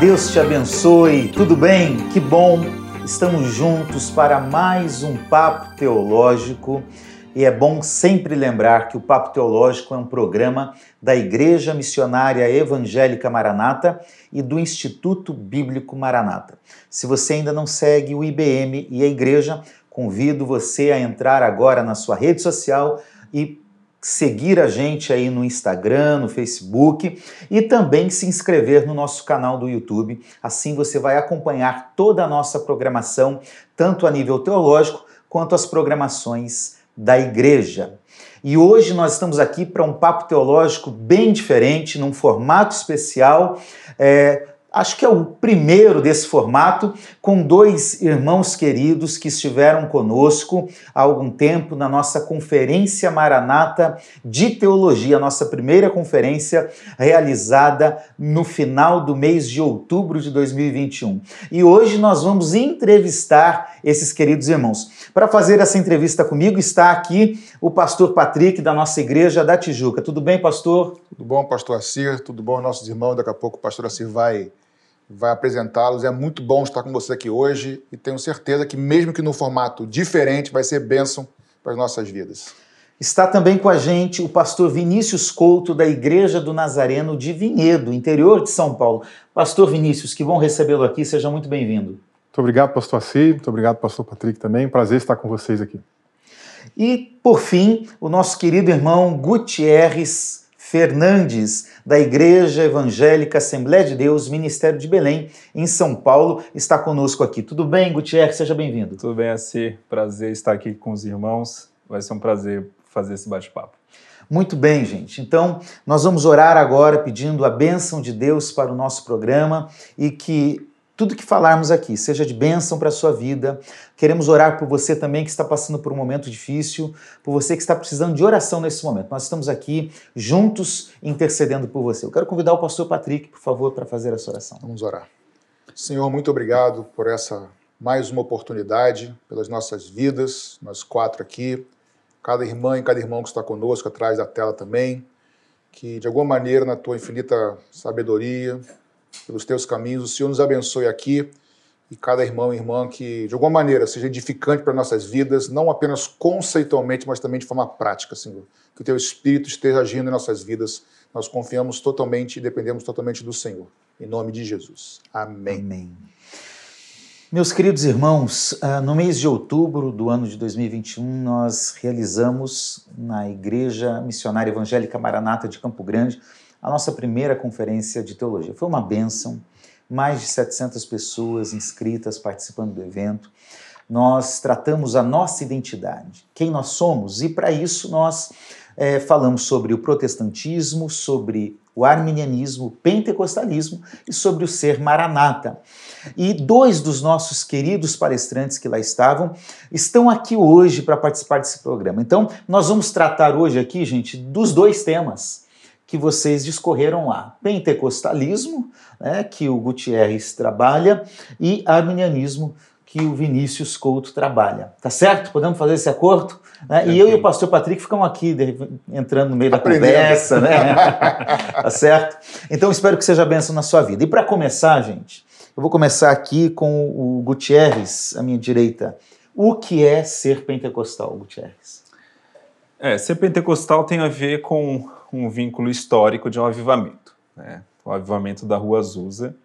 Deus te abençoe. Tudo bem? Que bom. Estamos juntos para mais um papo teológico. E é bom sempre lembrar que o Papo Teológico é um programa da Igreja Missionária Evangélica Maranata e do Instituto Bíblico Maranata. Se você ainda não segue o IBM e a igreja, convido você a entrar agora na sua rede social e seguir a gente aí no Instagram, no Facebook e também se inscrever no nosso canal do YouTube. Assim você vai acompanhar toda a nossa programação, tanto a nível teológico quanto as programações da igreja. E hoje nós estamos aqui para um papo teológico bem diferente, num formato especial. É, acho que é o primeiro desse formato, com dois irmãos queridos que estiveram conosco há algum tempo na nossa Conferência Maranata de Teologia, nossa primeira conferência realizada no final do mês de outubro de 2021. E hoje nós vamos entrevistar esses queridos irmãos. Para fazer essa entrevista comigo está aqui o pastor Patrick da nossa igreja da Tijuca. Tudo bem, pastor? Tudo bom, pastor Assir? Tudo bom, nossos irmãos? Daqui a pouco o pastor Assir vai vai apresentá-los. É muito bom estar com você aqui hoje e tenho certeza que, mesmo que no formato diferente, vai ser bênção para as nossas vidas. Está também com a gente o pastor Vinícius Couto, da Igreja do Nazareno de Vinhedo, interior de São Paulo. Pastor Vinícius, que bom recebê-lo aqui, seja muito bem-vindo. Muito obrigado, pastor Assi, muito obrigado, pastor Patrick também. Prazer estar com vocês aqui. E, por fim, o nosso querido irmão Gutierrez Fernandes, da Igreja Evangélica Assembleia de Deus, Ministério de Belém, em São Paulo, está conosco aqui. Tudo bem, Gutierrez? Seja bem-vindo. Tudo bem, Assi. Prazer estar aqui com os irmãos. Vai ser um prazer fazer esse bate-papo. Muito bem, gente. Então, nós vamos orar agora pedindo a bênção de Deus para o nosso programa e que tudo que falarmos aqui seja de bênção para a sua vida. Queremos orar por você também que está passando por um momento difícil, por você que está precisando de oração nesse momento. Nós estamos aqui juntos intercedendo por você. Eu quero convidar o pastor Patrick, por favor, para fazer essa oração. Vamos orar. Senhor, muito obrigado por essa mais uma oportunidade, pelas nossas vidas, nós quatro aqui, cada irmã e cada irmão que está conosco atrás da tela também, que de alguma maneira, na tua infinita sabedoria, pelos teus caminhos. O Senhor nos abençoe aqui e cada irmão e irmã que, de alguma maneira, seja edificante para nossas vidas, não apenas conceitualmente, mas também de forma prática, Senhor. Que o teu Espírito esteja agindo em nossas vidas. Nós confiamos totalmente e dependemos totalmente do Senhor. Em nome de Jesus. Amém. Amém. Meus queridos irmãos, ah, no mês de outubro do ano de 2021, nós realizamos na Igreja Missionária Evangélica Maranata de Campo Grande a nossa primeira conferência de teologia. Foi uma benção, mais de 700 pessoas inscritas participando do evento. Nós tratamos a nossa identidade, quem nós somos, e para isso nós é, falamos sobre o protestantismo, sobre o arminianismo, o pentecostalismo e sobre o ser maranata. E dois dos nossos queridos palestrantes que lá estavam estão aqui hoje para participar desse programa. Então, nós vamos tratar hoje aqui, gente, dos dois temas que vocês discorreram lá. Pentecostalismo, né, que o Gutierrez trabalha, e arminianismo, que o Vinícius Couto trabalha. Tá certo? Podemos fazer esse acordo? Né? E eu e o pastor Patrick ficamos aqui entrando no meio da Aprendendo. conversa, né? tá certo? Então espero que seja benção na sua vida. E para começar, gente, eu vou começar aqui com o Gutierrez, à minha direita. O que é ser pentecostal, Gutierrez? É, ser pentecostal tem a ver com um vínculo histórico de um avivamento, né? o avivamento da Rua Azusa.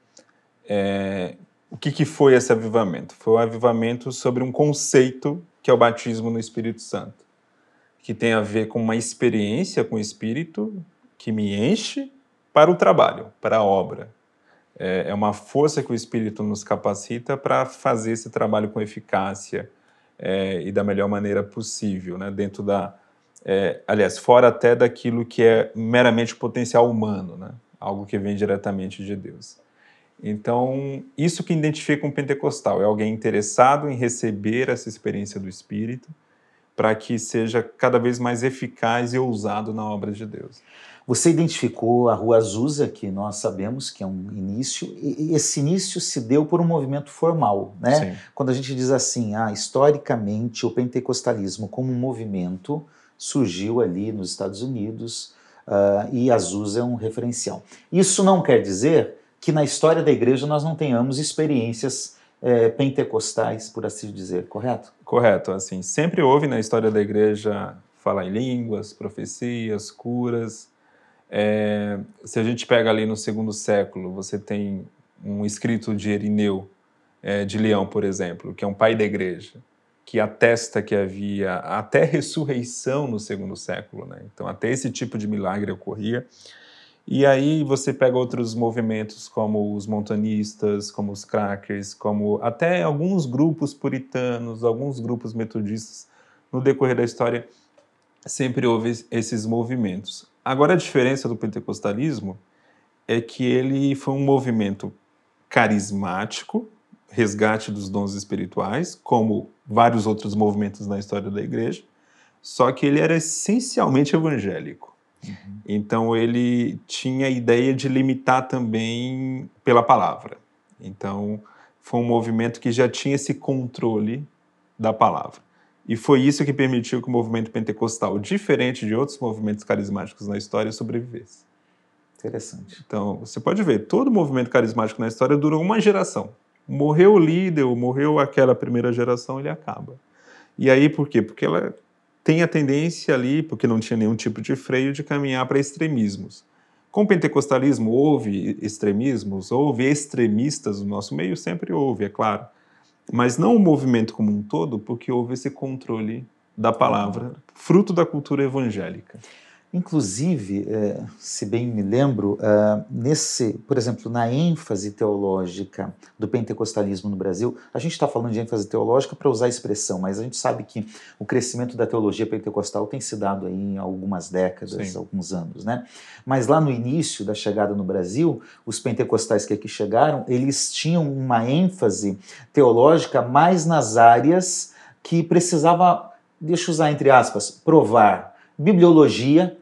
É, o que, que foi esse avivamento? Foi um avivamento sobre um conceito que é o batismo no Espírito Santo, que tem a ver com uma experiência com o Espírito que me enche para o trabalho, para a obra. É, é uma força que o Espírito nos capacita para fazer esse trabalho com eficácia é, e da melhor maneira possível, né? dentro da, é, aliás, fora até daquilo que é meramente potencial humano, né? algo que vem diretamente de Deus. Então, isso que identifica um pentecostal é alguém interessado em receber essa experiência do Espírito para que seja cada vez mais eficaz e ousado na obra de Deus. Você identificou a Rua Azusa, que nós sabemos que é um início, e esse início se deu por um movimento formal, né? Sim. Quando a gente diz assim, ah, historicamente o pentecostalismo como um movimento surgiu ali nos Estados Unidos uh, e Azusa é um referencial. Isso não quer dizer que na história da igreja nós não tenhamos experiências é, pentecostais, por assim dizer, correto? Correto, assim, sempre houve na história da igreja falar em línguas, profecias, curas. É, se a gente pega ali no segundo século, você tem um escrito de Erineu é, de Leão, por exemplo, que é um pai da igreja, que atesta que havia até ressurreição no segundo século, né? Então até esse tipo de milagre ocorria. E aí você pega outros movimentos como os montanistas, como os crackers, como até alguns grupos puritanos, alguns grupos metodistas no decorrer da história sempre houve esses movimentos. Agora a diferença do pentecostalismo é que ele foi um movimento carismático, resgate dos dons espirituais, como vários outros movimentos na história da igreja, só que ele era essencialmente evangélico. Uhum. Então ele tinha a ideia de limitar também pela palavra. Então foi um movimento que já tinha esse controle da palavra. E foi isso que permitiu que o movimento pentecostal, diferente de outros movimentos carismáticos na história, sobrevivesse. Interessante. Então, você pode ver, todo movimento carismático na história durou uma geração. Morreu o líder, ou morreu aquela primeira geração, ele acaba. E aí, por quê? Porque ela tem a tendência ali, porque não tinha nenhum tipo de freio, de caminhar para extremismos. Com o pentecostalismo, houve extremismos, houve extremistas no nosso meio, sempre houve, é claro. Mas não o movimento como um todo, porque houve esse controle da palavra, fruto da cultura evangélica. Inclusive, é, se bem me lembro, é, nesse, por exemplo, na ênfase teológica do pentecostalismo no Brasil, a gente está falando de ênfase teológica para usar a expressão, mas a gente sabe que o crescimento da teologia pentecostal tem se dado aí em algumas décadas, Sim. alguns anos, né? Mas lá no início da chegada no Brasil, os pentecostais que aqui chegaram, eles tinham uma ênfase teológica mais nas áreas que precisava, deixa eu usar entre aspas, provar bibliologia,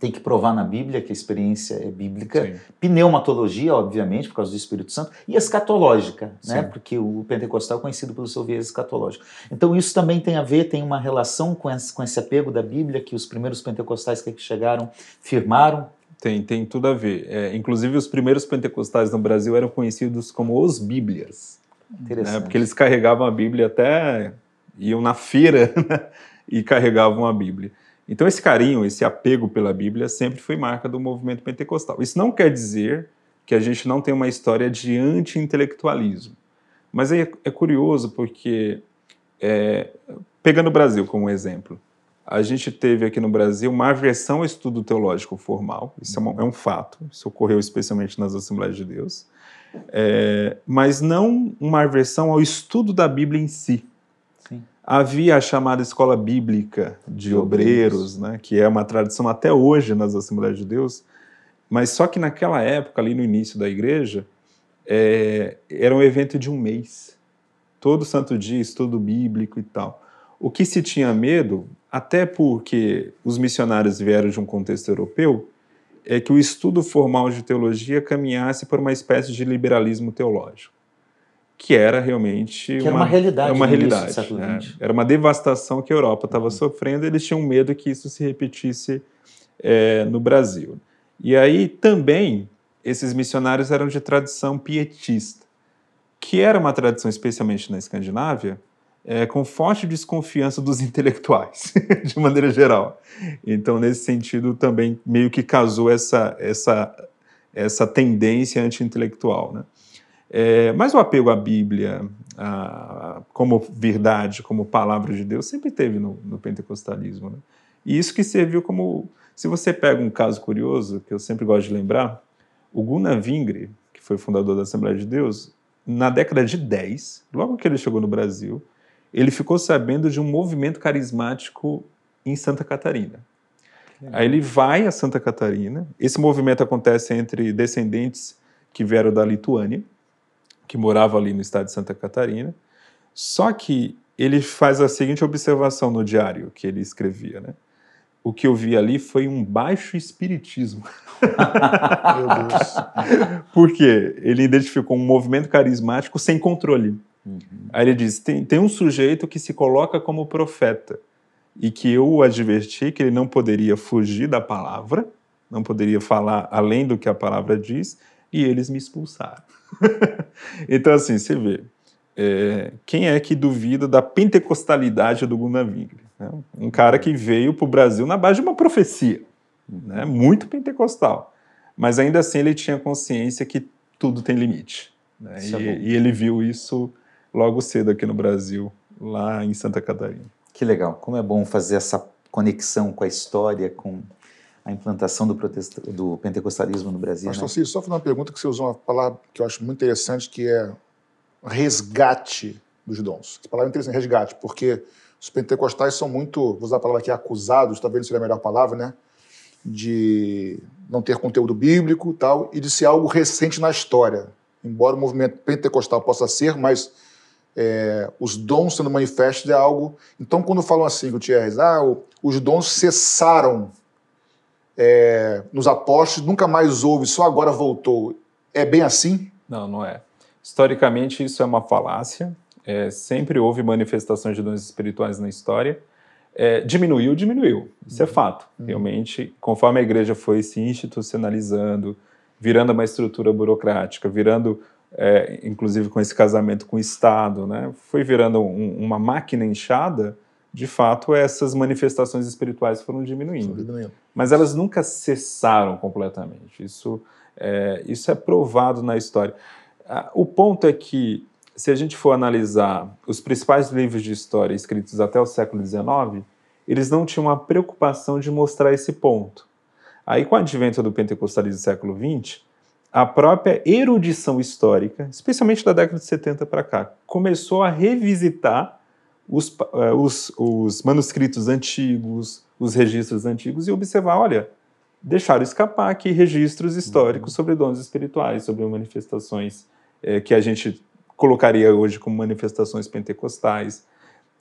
tem que provar na Bíblia que a experiência é bíblica, Sim. pneumatologia, obviamente, por causa do Espírito Santo, e escatológica, né? porque o pentecostal é conhecido pelo seu viés escatológico. Então isso também tem a ver, tem uma relação com esse, com esse apego da Bíblia que os primeiros pentecostais que aqui chegaram firmaram. Tem, tem tudo a ver. É, inclusive os primeiros pentecostais no Brasil eram conhecidos como os Bíblias. Né? Porque eles carregavam a Bíblia até... iam na feira né? e carregavam a Bíblia. Então, esse carinho, esse apego pela Bíblia sempre foi marca do movimento pentecostal. Isso não quer dizer que a gente não tem uma história de anti-intelectualismo. Mas é, é, curioso porque, é, pegando o Brasil como exemplo, a gente teve aqui no Brasil uma aversão ao estudo teológico formal, isso é, é um fato, isso ocorreu especialmente nas Assembleias de Deus, é, mas não uma aversão ao estudo da Bíblia em si. Havia a chamada escola bíblica de obreiros, né, que é uma tradição até hoje nas Assembleias de Deus, mas só que naquela época, ali no início da igreja, é, era um evento de um mês. Todo santo dia, estudo bíblico e tal. O que se tinha medo, até porque os missionários vieram de um contexto europeu, é que o estudo formal de teologia caminhasse por uma espécie de liberalismo teológico que era realmente que era uma, uma realidade, uma realidade né? era uma devastação que a Europa estava uhum. sofrendo. Eles tinham medo que isso se repetisse é, no Brasil. E aí também esses missionários eram de tradição pietista, que era uma tradição especialmente na Escandinávia, é, com forte desconfiança dos intelectuais, de maneira geral. Então, nesse sentido, também meio que casou essa, essa, essa tendência anti-intelectual. Né? É, mas o apego à Bíblia a, como verdade, como palavra de Deus, sempre teve no, no pentecostalismo. Né? E isso que serviu como. Se você pega um caso curioso, que eu sempre gosto de lembrar, o Gunnar Vingre, que foi fundador da Assembleia de Deus, na década de 10, logo que ele chegou no Brasil, ele ficou sabendo de um movimento carismático em Santa Catarina. Aí ele vai a Santa Catarina. Esse movimento acontece entre descendentes que vieram da Lituânia que morava ali no estado de Santa Catarina. Só que ele faz a seguinte observação no diário que ele escrevia, né? O que eu vi ali foi um baixo espiritismo. Meu Deus. Porque ele identificou um movimento carismático sem controle. Uhum. Aí ele diz: tem, tem um sujeito que se coloca como profeta e que eu o adverti que ele não poderia fugir da palavra, não poderia falar além do que a palavra diz, e eles me expulsaram. então, assim, você vê, é, quem é que duvida da pentecostalidade do Gunnar Wingre? Né? Um cara que veio para o Brasil na base de uma profecia, né? muito pentecostal. Mas ainda assim ele tinha consciência que tudo tem limite. Né? E, é e ele viu isso logo cedo aqui no Brasil, lá em Santa Catarina. Que legal. Como é bom fazer essa conexão com a história, com a implantação do, do pentecostalismo no Brasil. Pastor né? só fazer uma pergunta que você usou uma palavra que eu acho muito interessante, que é resgate dos dons. Essa palavra é interessante, resgate, porque os pentecostais são muito, vou usar a palavra aqui, acusados, talvez não seja a melhor palavra, né? De não ter conteúdo bíblico tal, e de ser algo recente na história. Embora o movimento pentecostal possa ser, mas é, os dons sendo manifestos é algo. Então, quando falam assim, Gutierrez, ah, os dons cessaram é, nos apóstolos, nunca mais houve, só agora voltou. É bem assim? Não, não é. Historicamente, isso é uma falácia. É, sempre houve manifestações de dons espirituais na história. É, diminuiu, diminuiu. Isso é uhum. fato. Uhum. Realmente, conforme a igreja foi se institucionalizando, virando uma estrutura burocrática, virando, é, inclusive com esse casamento com o Estado, né, foi virando um, uma máquina inchada, de fato, essas manifestações espirituais foram diminuindo. diminuindo. Mas elas nunca cessaram completamente. Isso é, isso é provado na história. O ponto é que, se a gente for analisar os principais livros de história escritos até o século XIX, eles não tinham a preocupação de mostrar esse ponto. Aí, com o advento do pentecostalismo do século XX, a própria erudição histórica, especialmente da década de 70 para cá, começou a revisitar os, uh, os, os, manuscritos antigos, os registros antigos e observar, olha, deixaram escapar aqui registros históricos uhum. sobre dons espirituais, sobre manifestações é, que a gente colocaria hoje como manifestações pentecostais.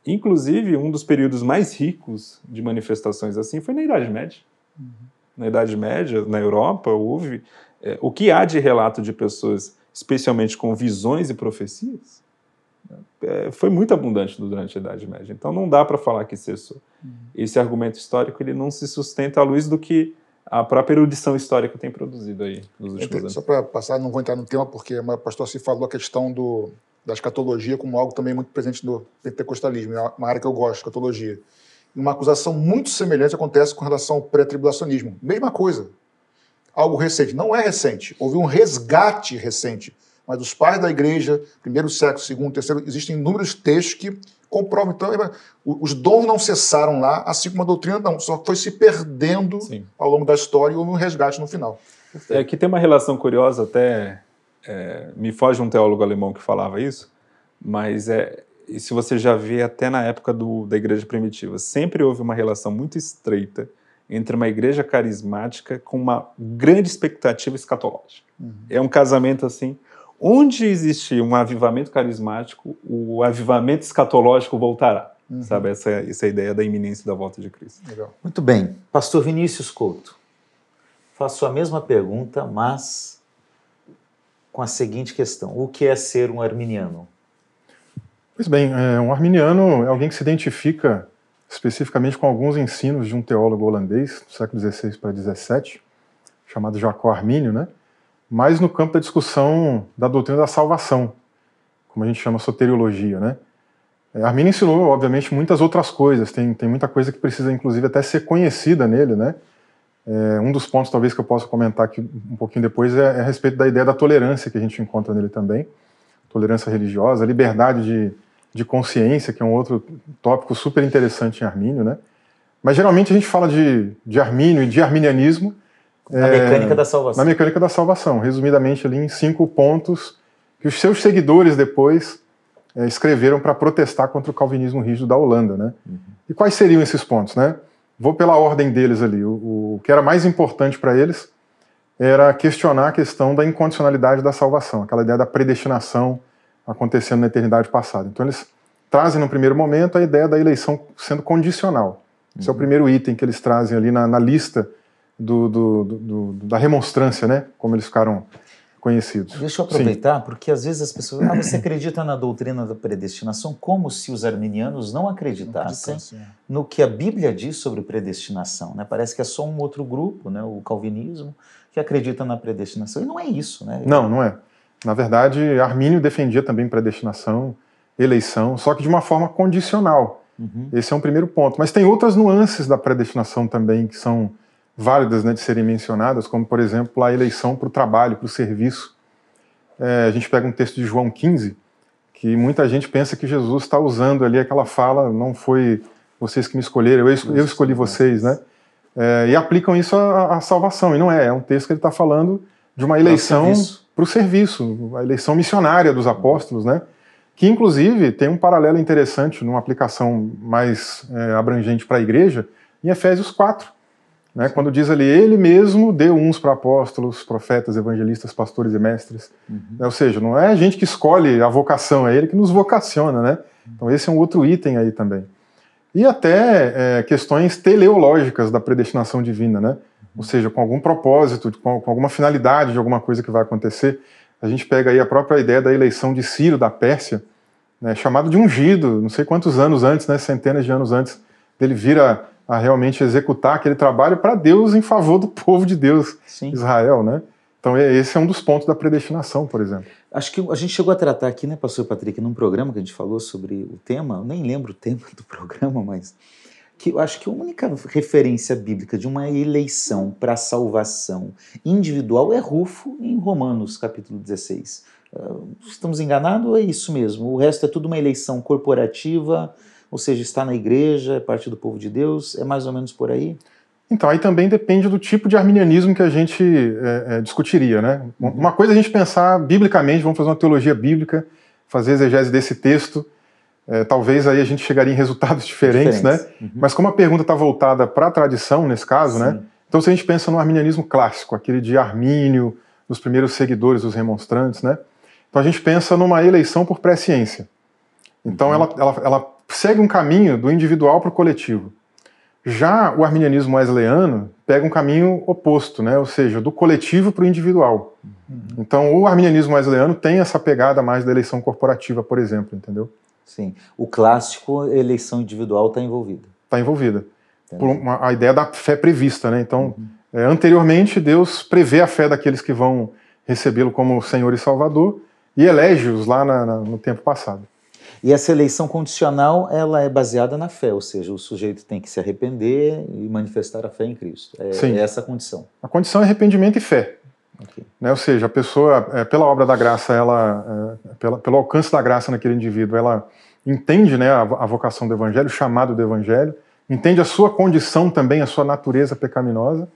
Inclusive, um dos períodos mais ricos de manifestações assim foi na Idade Média. Uhum. Na Idade Média, na Europa, houve é, o que há de relato de pessoas, especialmente com visões e profecias, é, foi muito abundante durante a Idade Média. Então, não dá para falar que cessou. Uhum. Esse argumento histórico ele não se sustenta à luz do que a própria erudição histórica tem produzido aí nos últimos anos. Só para passar, não vou entrar no tema, porque o pastor se falou a questão do, da escatologia como algo também muito presente no pentecostalismo, é uma área que eu gosto, escatologia. E uma acusação muito semelhante acontece com relação ao pré-tribulacionismo. Mesma coisa. Algo recente. Não é recente. Houve um resgate recente. Mas os pais da igreja, primeiro século, segundo, terceiro, existem inúmeros textos que comprova. Então, os dons não cessaram lá, assim como a doutrina não, só foi se perdendo Sim. ao longo da história e houve um resgate no final. É que tem uma relação curiosa, até é, me foge um teólogo alemão que falava isso, mas é, se você já vê até na época do, da igreja primitiva, sempre houve uma relação muito estreita entre uma igreja carismática com uma grande expectativa escatológica. Uhum. É um casamento assim onde existir um avivamento carismático, o avivamento escatológico voltará. Uhum. Sabe, essa, essa é ideia da iminência da volta de Cristo. Legal. Muito bem. Pastor Vinícius Couto, faço a mesma pergunta, mas com a seguinte questão: o que é ser um arminiano? Pois bem, é, um arminiano é alguém que se identifica especificamente com alguns ensinos de um teólogo holandês do século XVI para XVII, chamado Jacó Armínio, né? Mais no campo da discussão da doutrina da salvação, como a gente chama soteriologia, né? É, Arminio ensinou, obviamente, muitas outras coisas, tem, tem muita coisa que precisa, inclusive, até ser conhecida nele, né? É, um dos pontos, talvez, que eu possa comentar aqui um pouquinho depois é, é, a respeito da ideia da tolerância que a gente encontra nele também, tolerância religiosa, liberdade de, de consciência, que é um outro tópico super interessante em Armínio, né? Mas, geralmente, a gente fala de, de Armínio e de arminianismo na é, mecânica da salvação. Na mecânica da salvação, resumidamente ali em cinco pontos que os seus seguidores depois é, escreveram para protestar contra o calvinismo rígido da Holanda, né? Uhum. E quais seriam esses pontos, né? Vou pela ordem deles ali. O, o que era mais importante para eles era questionar a questão da incondicionalidade da salvação, aquela ideia da predestinação acontecendo na eternidade passada. Então eles trazem no primeiro momento a ideia da eleição sendo condicional. Esse uhum. é o uhum. primeiro item que eles trazem ali na, na lista do, do, do, da remonstrância, né? Como eles ficaram conhecidos. Deixa eu aproveitar, Sim. porque às vezes as pessoas. Ah, você acredita na doutrina da predestinação como se os arminianos não acreditassem não no que a Bíblia diz sobre predestinação. Né? Parece que é só um outro grupo, né? o calvinismo, que acredita na predestinação. E não é isso, né? Não, não é. Na verdade, Armínio defendia também predestinação, eleição, só que de uma forma condicional. Uhum. Esse é um primeiro ponto. Mas tem outras nuances da predestinação também que são válidas né, de serem mencionadas, como, por exemplo, a eleição para o trabalho, para o serviço. É, a gente pega um texto de João 15, que muita gente pensa que Jesus está usando ali aquela fala, não foi vocês que me escolheram, eu, eu escolhi vocês, né? É, e aplicam isso à, à, salvação, e não é, é um texto que ele está falando de uma eleição para o serviço, a eleição missionária dos apóstolos, né? Que inclusive tem um paralelo interessante numa aplicação mais é, abrangente para a igreja, em Efésios 4, né, quando diz ali, ele mesmo deu uns para apóstolos, profetas, evangelistas, pastores e mestres. Uhum. Né, ou seja, não é a gente que escolhe a vocação, é ele que nos vocaciona. Né? Então, esse é um outro item aí também. E até é, questões teleológicas da predestinação divina, né? ou seja, com algum propósito, com, com alguma finalidade de alguma coisa que vai acontecer. A gente pega aí a própria ideia da eleição de Ciro da Pérsia, né, chamado de ungido, não sei quantos anos antes, né, centenas de anos antes dele vir a realmente executar aquele trabalho para Deus em favor do povo de Deus, Sim. Israel, né? Então esse é um dos pontos da predestinação, por exemplo. Acho que a gente chegou a tratar aqui, né, pastor Patrick, num programa que a gente falou sobre o tema, eu nem lembro o tema do programa, mas que eu acho que a única referência bíblica de uma eleição para salvação individual é Rufo em Romanos capítulo 16. Ah, estamos enganados ou é isso mesmo? O resto é tudo uma eleição corporativa, ou seja, está na igreja, é parte do povo de Deus, é mais ou menos por aí? Então, aí também depende do tipo de arminianismo que a gente é, é, discutiria, né? Uhum. Uma coisa é a gente pensar biblicamente, vamos fazer uma teologia bíblica, fazer exegese desse texto, é, talvez aí a gente chegaria em resultados diferentes, diferentes. né? Uhum. Mas como a pergunta está voltada para a tradição, nesse caso, né? Sim. né? Então, se a gente pensa no arminianismo clássico, aquele de Armínio, dos primeiros seguidores dos remonstrantes, né? Então a gente pensa numa eleição por presciência. Então uhum. ela, ela, ela segue um caminho do individual para o coletivo. Já o arminianismo wesleyano pega um caminho oposto, né? ou seja, do coletivo para o individual. Uhum. Então, o arminianismo wesleyano tem essa pegada mais da eleição corporativa, por exemplo, entendeu? Sim. O clássico, eleição individual está envolvida. Está envolvida. Por uma, a ideia da fé prevista, né? Então, uhum. é, anteriormente, Deus prevê a fé daqueles que vão recebê-lo como Senhor e Salvador e elege-os lá na, na, no tempo passado. E essa eleição condicional, ela é baseada na fé, ou seja, o sujeito tem que se arrepender e manifestar a fé em Cristo. É, Sim. é essa a condição. A condição é arrependimento e fé. Okay. Né? Ou seja, a pessoa, é, pela obra da graça, ela, é, pela, pelo alcance da graça naquele indivíduo, ela entende né, a, a vocação do evangelho, o chamado do evangelho, entende a sua condição também, a sua natureza pecaminosa,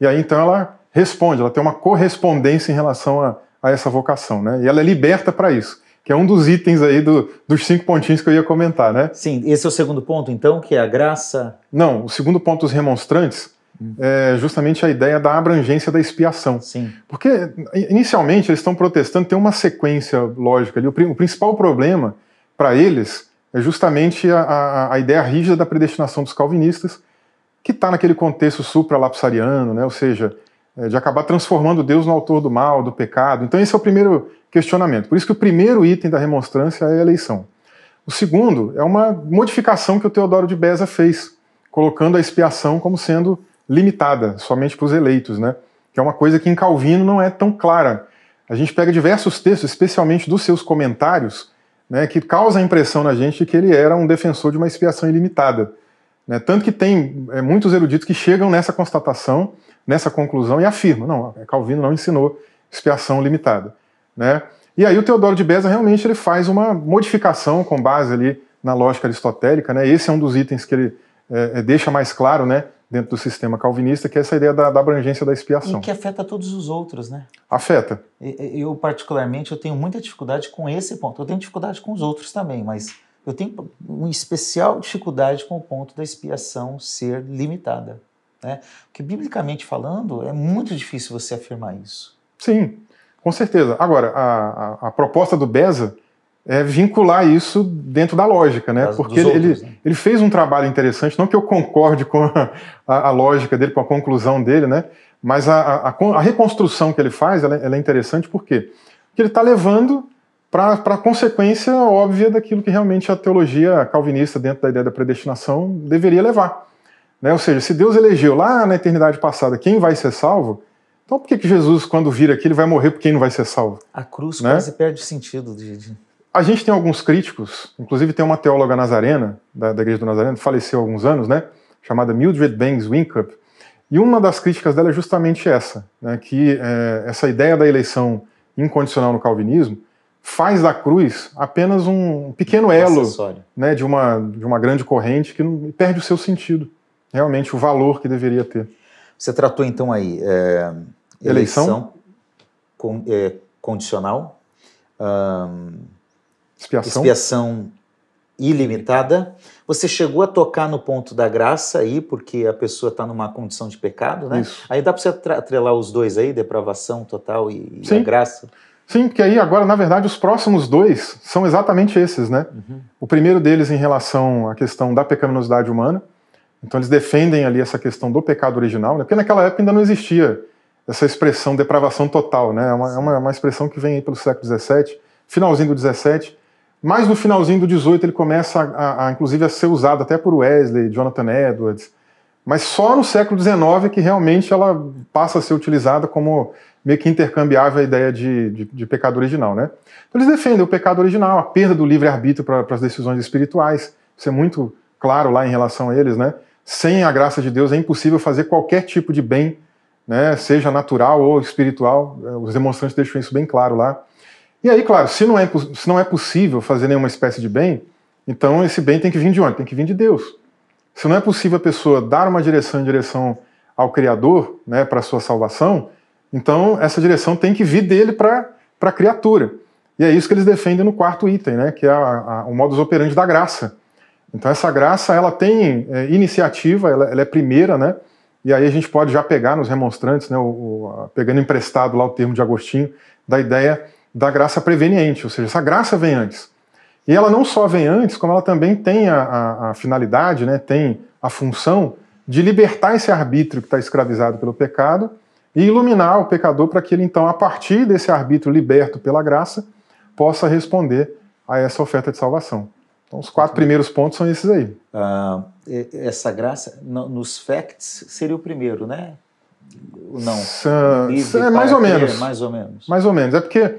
e aí então ela responde, ela tem uma correspondência em relação a, a essa vocação, né? E ela é liberta para isso que é um dos itens aí do, dos cinco pontinhos que eu ia comentar, né? Sim, esse é o segundo ponto, então, que é a graça. Não, o segundo ponto dos remonstrantes hum. é justamente a ideia da abrangência da expiação. Sim. Porque, inicialmente, eles estão protestando, tem uma sequência lógica ali. O, o principal problema para eles é justamente a, a, a, ideia rígida da predestinação dos calvinistas, que está naquele contexto supralapsariano, né? ou seja, de acabar transformando Deus no autor do mal, do pecado. Então, esse é o primeiro questionamento. Por isso que o primeiro item da remonstrância é a eleição. O segundo é uma modificação que o Teodoro de Beza fez, colocando a expiação como sendo limitada somente para os eleitos, né? que é uma coisa que em Calvino não é tão clara. A gente pega diversos textos, especialmente dos seus comentários, né, que causa a impressão na gente de que ele era um defensor de uma expiação ilimitada. Né? Tanto que tem é, muitos eruditos que chegam nessa constatação, nessa conclusão e afirmam: não, Calvino não ensinou expiação limitada. Né? E aí o Teodoro de Beza realmente ele faz uma modificação com base ali na lógica aristotélica, né? Esse é um dos itens que ele é, é, deixa mais claro, né? Dentro do sistema calvinista, que é essa ideia da, da, abrangência da expiação. E que afeta todos os outros, né? Afeta. Eu, particularmente, eu tenho muita dificuldade com esse ponto. Eu tenho dificuldade com os outros também, mas eu tenho uma especial dificuldade com o ponto da expiação ser limitada. Né? Porque, biblicamente falando, é muito difícil você afirmar isso. Sim. Com certeza. Agora, a, a, a, proposta do Beza é vincular isso dentro da lógica, né? Porque ele, outros, né? ele, fez um trabalho interessante, não que eu concorde com a, a, lógica dele, com a conclusão dele, né? Mas a, a, a reconstrução que ele faz ela, ela é interessante por quê? Porque ele está levando para a consequência óbvia daquilo que realmente a teologia calvinista, dentro da ideia da predestinação, deveria levar. Né? Ou seja, se Deus elegeu lá na eternidade passada quem vai ser salvo, então por que, que Jesus, quando vir aqui, ele vai morrer por quem não vai ser salvo? A cruz né? quase perde sentido. De. A gente tem alguns críticos, inclusive tem uma teóloga nazarena, da, da Igreja do Nazareno, faleceu há alguns anos, né? chamada Mildred Bangs Winkup, e uma das críticas dela é justamente essa, né? que é, essa ideia da eleição incondicional no calvinismo faz da cruz apenas um pequeno elo né, de, uma, de uma grande corrente que não, perde o seu sentido, realmente o valor que deveria ter. Você tratou então aí é, eleição, eleição con, é, condicional, expiação. expiação ilimitada. Você chegou a tocar no ponto da graça aí, porque a pessoa está numa condição de pecado, né? Isso. Aí dá para você atrelar os dois aí, depravação total e, e graça? Sim, porque aí agora, na verdade, os próximos dois são exatamente esses, né? Uhum. O primeiro deles em relação à questão da pecaminosidade humana. Então eles defendem ali essa questão do pecado original, né? Porque naquela época ainda não existia essa expressão depravação total, né? É uma, é uma, uma expressão que vem aí pelo século XVII, finalzinho do XVII, mas no finalzinho do XVIII ele começa, a, a, a, inclusive, a ser usado até por Wesley, Jonathan Edwards, mas só no século XIX que realmente ela passa a ser utilizada como meio que intercambiável a ideia de, de, de pecado original, né? Então eles defendem o pecado original, a perda do livre-arbítrio para as decisões espirituais, isso é muito claro lá em relação a eles, né? Sem a graça de Deus é impossível fazer qualquer tipo de bem, né? seja natural ou espiritual, os demonstrantes deixam isso bem claro lá. E aí, claro, se não é, se não é possível fazer nenhuma espécie de bem, então esse bem tem que vir de onde? Tem que vir de Deus. Se não é possível a pessoa dar uma direção em direção ao Criador, né, para sua salvação, então essa direção tem que vir dele para a criatura. E é isso que eles defendem no quarto item, né, que é a, a, o modus operandi da graça. Então essa graça ela tem é, iniciativa, ela, ela, é primeira, né? E aí a gente pode já pegar nos remonstrantes, né, o, o, pegando emprestado lá o termo de Agostinho, da ideia da graça preveniente, ou seja, essa graça vem antes. E ela não só vem antes, como ela também tem a, a, a finalidade, né, tem a função de libertar esse arbítrio que está escravizado pelo pecado e iluminar o pecador para que ele, então, a partir desse arbítrio liberto pela graça, possa responder a essa oferta de salvação. Então, os quatro primeiros pontos são esses aí. Uh, essa graça, nos facts, seria o primeiro, né? Não. é mais ou menos. Mais ou menos. Mais ou menos. É porque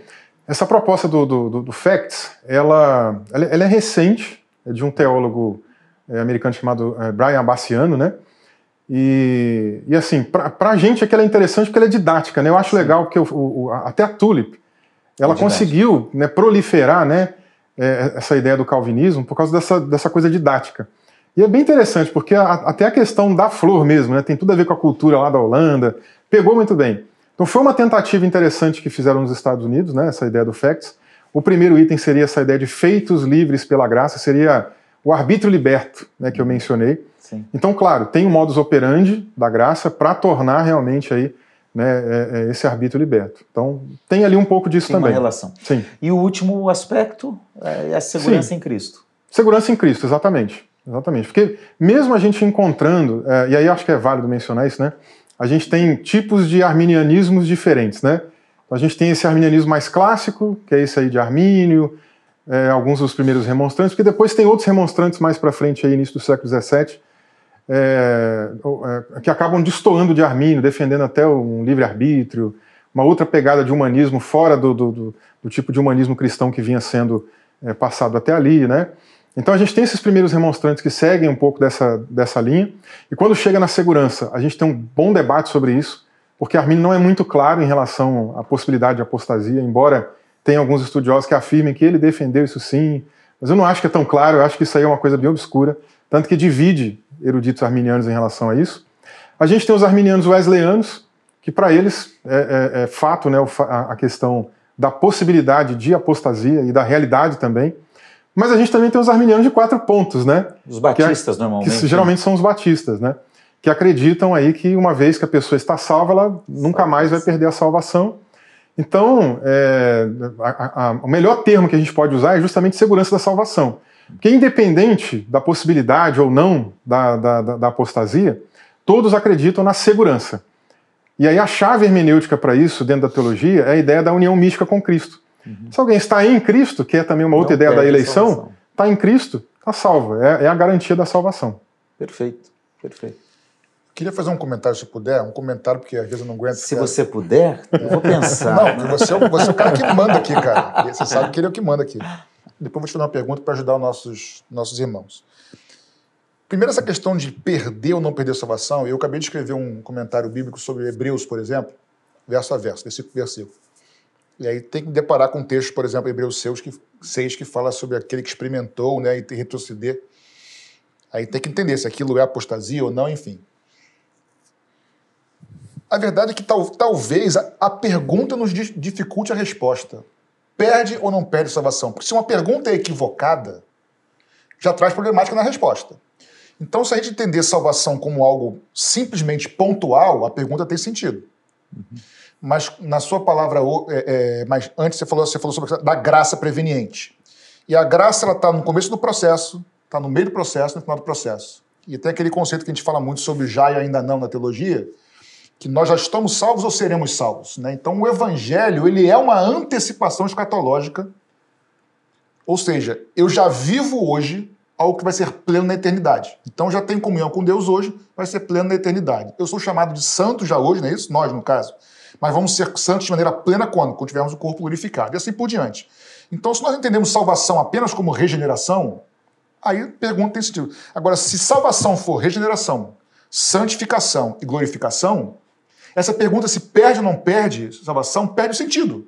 essa proposta do, do, do Facts, ela, ela, é recente, é de um teólogo é, americano chamado é, Brian Abassiano, né? E, e assim, para a gente é que ela é interessante porque ela é didática, né? Eu acho legal que o, o, até a Tulip, ela é conseguiu né, proliferar, né? É, essa ideia do calvinismo por causa dessa, dessa coisa didática. E é bem interessante, porque a, até a questão da flor mesmo, né, tem tudo a ver com a cultura lá da Holanda, pegou muito bem. Então foi uma tentativa interessante que fizeram nos Estados Unidos, né, essa ideia do facts. O primeiro item seria essa ideia de feitos livres pela graça, seria o arbítrio liberto, né, que eu mencionei. Sim. Então, claro, tem o modus operandi da graça para tornar realmente aí né, é, é esse arbítrio liberto. Então, tem ali um pouco disso tem também. Uma relação. Sim. E o último aspecto é a segurança Sim. em Cristo. Segurança em Cristo, exatamente. Exatamente. Porque mesmo a gente encontrando, é, e aí acho que é válido mencionar isso, né? a gente tem tipos de arminianismos diferentes, né? A gente tem esse arminianismo mais clássico, que é esse aí de Armínio, é, alguns dos primeiros remonstrantes, porque depois tem outros remonstrantes mais para frente, aí, início do século XVII, é, é, que acabam destoando de Armínio, defendendo até um livre-arbítrio, uma outra pegada de humanismo fora do, do, do, do, tipo de humanismo cristão que vinha sendo é, passado até ali, né? Então a gente tem esses primeiros remonstrantes que seguem um pouco dessa, dessa linha, e quando chega na segurança, a gente tem um bom debate sobre isso, porque Arminio não é muito claro em relação à possibilidade de apostasia, embora tenha alguns estudiosos que afirmem que ele defendeu isso sim, mas eu não acho que é tão claro, eu acho que isso aí é uma coisa bem obscura, tanto que divide eruditos arminianos em relação a isso. A gente tem os arminianos wesleyanos, que para eles é, é, é, fato né, a questão da possibilidade de apostasia e da realidade também, mas a gente também tem os arminianos de quatro pontos, né? Os batistas, que, normalmente. Que geralmente são os batistas, né? Que acreditam aí que uma vez que a pessoa está salva, ela nunca mais vai perder a salvação. Então, é, a, a, o melhor termo que a gente pode usar é justamente segurança da salvação. Porque independente da possibilidade ou não da, da, da apostasia, todos acreditam na segurança. E aí a chave hermenêutica para isso, dentro da teologia, é a ideia da união mística com Cristo. Uhum. Se alguém está em Cristo, que é também uma outra Não ideia da eleição, está em Cristo, está salvo. É, é a garantia da salvação. Perfeito, perfeito. Queria fazer um comentário, se puder, um comentário, porque às vezes eu não aguento. Se você puder, eu vou pensar. Não, você, é você é o cara que manda aqui, cara. Você sabe que ele é o que manda aqui. Depois vou te fazer uma pergunta para ajudar os nossos, nossos irmãos. Primeiro, essa questão de perder ou não perder a salvação. Eu acabei de escrever um comentário bíblico sobre Hebreus, por exemplo, verso a verso, versículo por versículo. E aí tem que deparar com textos, por exemplo, Hebreus 6, que, 6, que fala sobre aquele que experimentou né, e retroceder. Aí tem que entender se aquilo é apostasia ou não, enfim. A verdade é que tal, talvez a, a, pergunta nos dificulte a resposta. Perde ou não perde salvação? Porque se uma pergunta é equivocada, já traz problemática na resposta. Então, se a gente entender salvação como algo simplesmente pontual, a pergunta tem sentido. Uhum. Mas na sua palavra, é, é, mas antes você falou, você falou sobre da graça preveniente. E a graça ela está no começo do processo, está no meio do processo, no final do processo. E tem aquele conceito que a gente fala muito sobre já e ainda não na teologia, que nós já estamos salvos ou seremos salvos. Né? Então o evangelho ele é uma antecipação escatológica, ou seja, eu já vivo hoje algo que vai ser pleno na eternidade. Então já tenho comunhão com Deus hoje, vai ser pleno na eternidade. Eu sou chamado de santo já hoje, não é isso? Nós, no caso. Mas vamos ser santos de maneira plena quando? Quando tivermos o corpo glorificado. E assim por diante. Então, se nós entendemos salvação apenas como regeneração, aí pergunta tem sentido. Agora, se salvação for regeneração, santificação e glorificação, essa pergunta se perde ou não perde salvação, perde o sentido.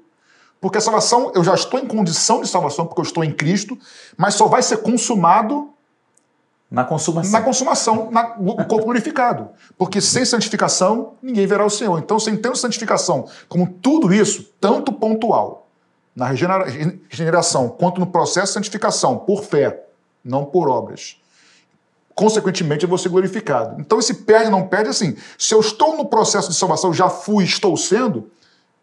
Porque a salvação, eu já estou em condição de salvação porque eu estou em Cristo, mas só vai ser consumado na consumação. Na consumação, na, no corpo glorificado. Porque sem santificação, ninguém verá o Senhor. Então, sem ter santificação, como tudo isso, tanto pontual, na regeneração, quanto no processo de santificação, por fé, não por obras, consequentemente eu vou ser glorificado. Então esse perde não perde assim. Se eu estou no processo de salvação, já fui, estou sendo,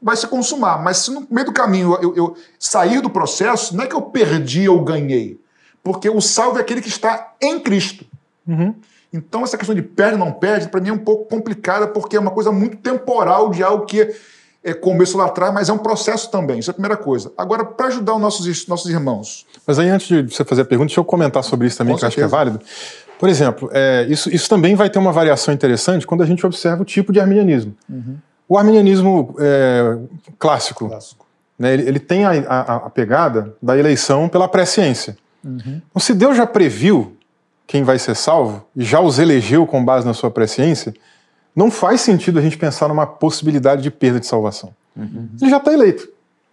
vai se consumar. Mas se no meio do caminho eu, eu sair do processo, não é que eu perdi ou ganhei. Porque o salvo é aquele que está em Cristo. Uhum. Então essa questão de perde não perde, para mim é um pouco complicada, porque é uma coisa muito temporal de algo que é, começou lá atrás, mas é um processo também. Isso é a primeira coisa. Agora, para ajudar os nossos, nossos irmãos. Mas aí, antes de você fazer a pergunta, deixa eu comentar sobre isso também, Com que certeza. eu acho que é válido. Por exemplo, é, isso, isso também vai ter uma variação interessante quando a gente observa o tipo de arminianismo. Uhum. O arminianismo é, clássico, clássico. Né, ele, ele, tem a, a, a, pegada da eleição pela presciência. Uhum. Então, se Deus já previu quem vai ser salvo e já os elegeu com base na sua presciência, não faz sentido a gente pensar numa possibilidade de perda de salvação. Uhum. Ele já está eleito.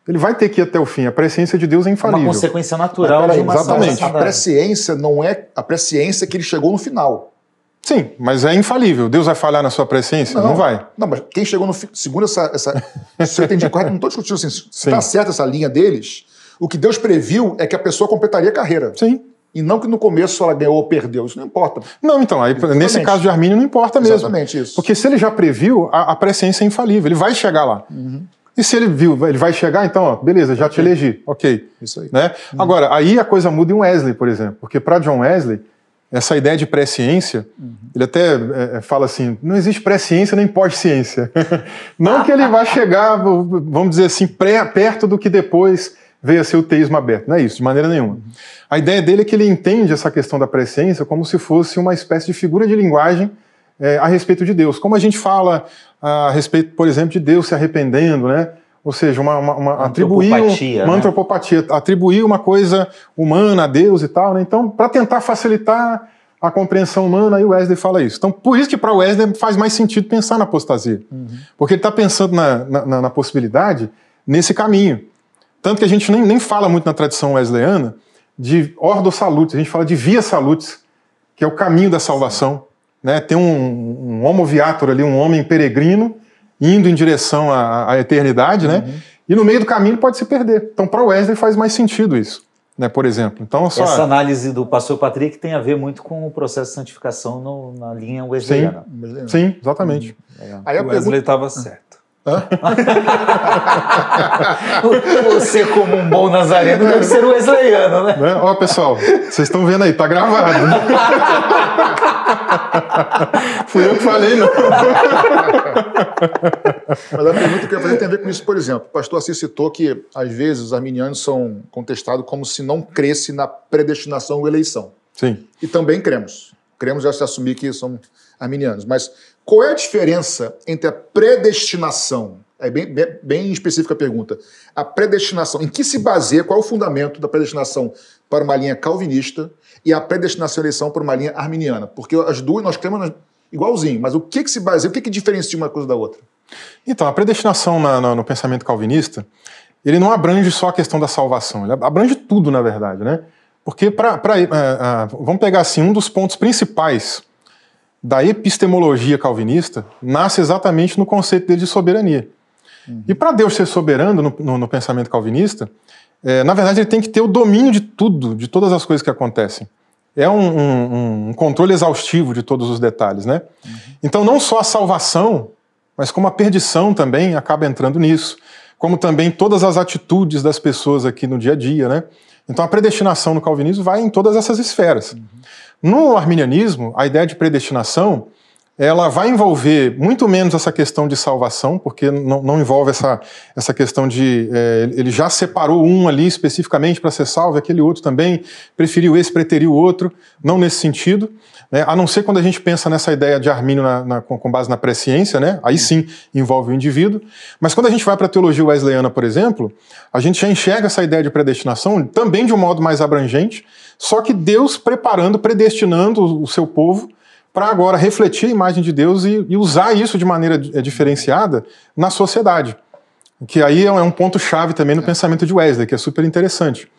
Ele vai ter que ir até o fim. A presciência de Deus é infalível. Uma consequência natural Mas, de uma Exatamente. A presciência não é a presciência que ele chegou no final. Sim, mas é infalível. Deus vai falhar na sua presciência? Não, não vai. Não, mas quem chegou no segundo essa. essa se eu entendi correto, não estou discutindo assim. Se está certa essa linha deles, o que Deus previu é que a pessoa completaria a carreira. Sim. E não que no começo ela ganhou ou perdeu. Isso não importa. Não, então, aí, nesse caso de Armínio não importa mesmo. Exatamente isso. Porque se ele já previu, a, a presciência é infalível. Ele vai chegar lá. Uhum. E se ele viu, ele vai chegar, então, ó, beleza, já te elegi, ok. Isso aí. Né? Uhum. Agora, aí a coisa muda em Wesley, por exemplo, porque para John Wesley, essa ideia de presciência, uhum. ele até é, é, fala assim: não existe presciência nem pós-ciência. não que ele vá chegar, vamos dizer assim, pré, perto do que depois veio a ser o teísmo aberto. Não é isso, de maneira nenhuma. Uhum. A ideia dele é que ele entende essa questão da presciência como se fosse uma espécie de figura de linguagem é, a respeito de Deus. Como a gente fala a respeito, por exemplo, de Deus se arrependendo, né? Ou seja, uma, uma, uma atribuir uma né? antropopatia, atribuir uma coisa humana a Deus e tal. Né? Então, para tentar facilitar a compreensão humana, aí o Wesley fala isso. Então, por isso que para o Wesley faz mais sentido pensar na apostasia. Uhum. Porque ele está pensando na, na, na, possibilidade nesse caminho. Tanto que a gente nem, nem fala muito na tradição wesleyana de ordo salutis, a gente fala de via salutis, que é o caminho da salvação. Né? Tem um, um homo viator ali, um homem peregrino, indo em direção à, à eternidade, né? Uhum. E no meio do caminho pode se perder. Então, para Wesley faz mais sentido isso, né? Por exemplo. Então, só... Essa análise do pastor Patrick tem a ver muito com o processo de santificação no, na linha wesleyana. Sim, Sim exatamente. Uhum. Aí o Wesley estava pergunta... certo. Você, como um bom nazareno, deve ser wesleyano, né? né? Ó, pessoal, vocês estão vendo aí, tá gravado. Fui eu que falei, não. Mas a pergunta que eu ia fazer tem a ver com isso, por exemplo. O pastor Assis citou que, às vezes, os arminianos são contestados como se não cresce na predestinação ou eleição. Sim. E também cremos. Cremos já se assumir que somos arminianos. Mas qual é a diferença entre a predestinação? É bem, bem, bem específica a pergunta. A predestinação, em que se baseia, qual é o fundamento da predestinação para uma linha calvinista e a predestinação eleição para uma linha arminiana? Porque as duas nós cremos igualzinho, mas o que, que se baseia, o que, que diferencia uma coisa da outra? Então, a predestinação na, na, no pensamento calvinista, ele não abrange só a questão da salvação, ele abrange tudo, na verdade, né? Porque, pra, pra, uh, uh, vamos pegar assim, um dos pontos principais da epistemologia calvinista nasce exatamente no conceito dele de soberania. Uhum. E para Deus ser soberano no, no, no pensamento calvinista, é, na verdade ele tem que ter o domínio de tudo, de todas as coisas que acontecem. É um, um, um controle exaustivo de todos os detalhes, né? Uhum. Então não só a salvação, mas como a perdição também acaba entrando nisso, como também todas as atitudes das pessoas aqui no dia a dia, né? Então a predestinação no calvinismo vai em todas essas esferas. Uhum. No arminianismo, a ideia de predestinação ela vai envolver muito menos essa questão de salvação, porque não, não envolve essa, essa questão de é, ele já separou um ali especificamente para ser salvo, aquele outro também preferiu esse, preteriu o outro, não nesse sentido. Né? A não ser quando a gente pensa nessa ideia de Armínio na, na, com, base na presciência, né? aí sim envolve o indivíduo. Mas quando a gente vai para a teologia wesleyana, por exemplo, a gente já enxerga essa ideia de predestinação também de um modo mais abrangente, só que Deus preparando, predestinando o seu povo para agora refletir a imagem de Deus e, e usar isso de maneira eh, diferenciada na sociedade. Que aí é um é ponto-chave também no é. pensamento de Wesley, que é super interessante.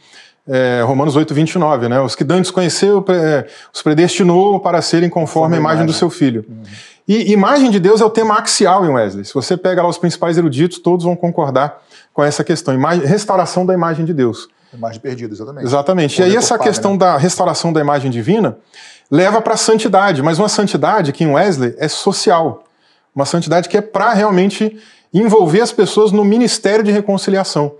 É, Romanos 8, 29, né? Os que dantes conheceu, é, os predestinou para serem conforme a imagem do seu filho. Uhum. E imagem de Deus é o tema axial em Wesley. Se você pega lá os principais eruditos, todos vão concordar com essa questão. Imagem, restauração da imagem de Deus. Imagem perdida, exatamente. Exatamente. e aí essa questão né? da restauração da imagem divina leva para a santidade, mas uma santidade que em Wesley é social. Uma santidade que é para realmente envolver as pessoas no ministério de reconciliação.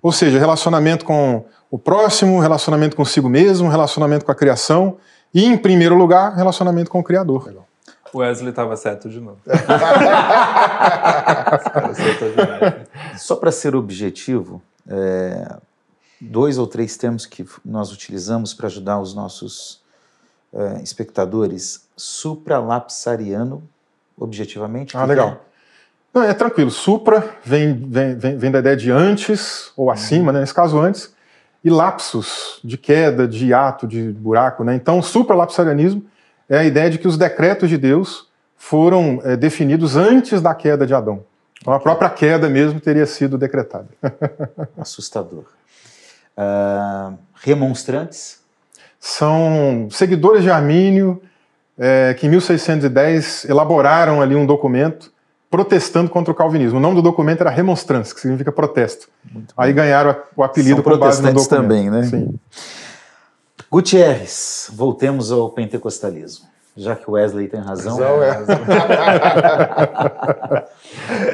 Ou seja, relacionamento com o próximo, relacionamento consigo mesmo, relacionamento com a criação e, em primeiro lugar, relacionamento com o Criador. Legal. O Wesley estava certo de novo. Só para ser objetivo, é, dois ou três termos que nós utilizamos para ajudar os nossos uh, espectadores, supralapsariano, objetivamente. Ah, legal. É? Não, é tranquilo. Supra vem, vem, vem, vem, da ideia de antes ou acima, uhum. né? nesse caso antes, e lapsus, de queda, de ato, de buraco. Né? Então, supralapsarianismo é a ideia de que os decretos de Deus foram é, definidos antes da queda de Adão. Então, a própria queda mesmo teria sido decretada. Assustador. Uh, remonstrantes? são seguidores de Armínio é, que em 1610 elaboraram ali um documento protestando contra o calvinismo. O nome do documento era Remonstrance, que significa protesto. Aí ganharam o apelido São com base no documento. também, né? Sim. Gutierrez, voltemos ao pentecostalismo. Já que Wesley tem razão. é.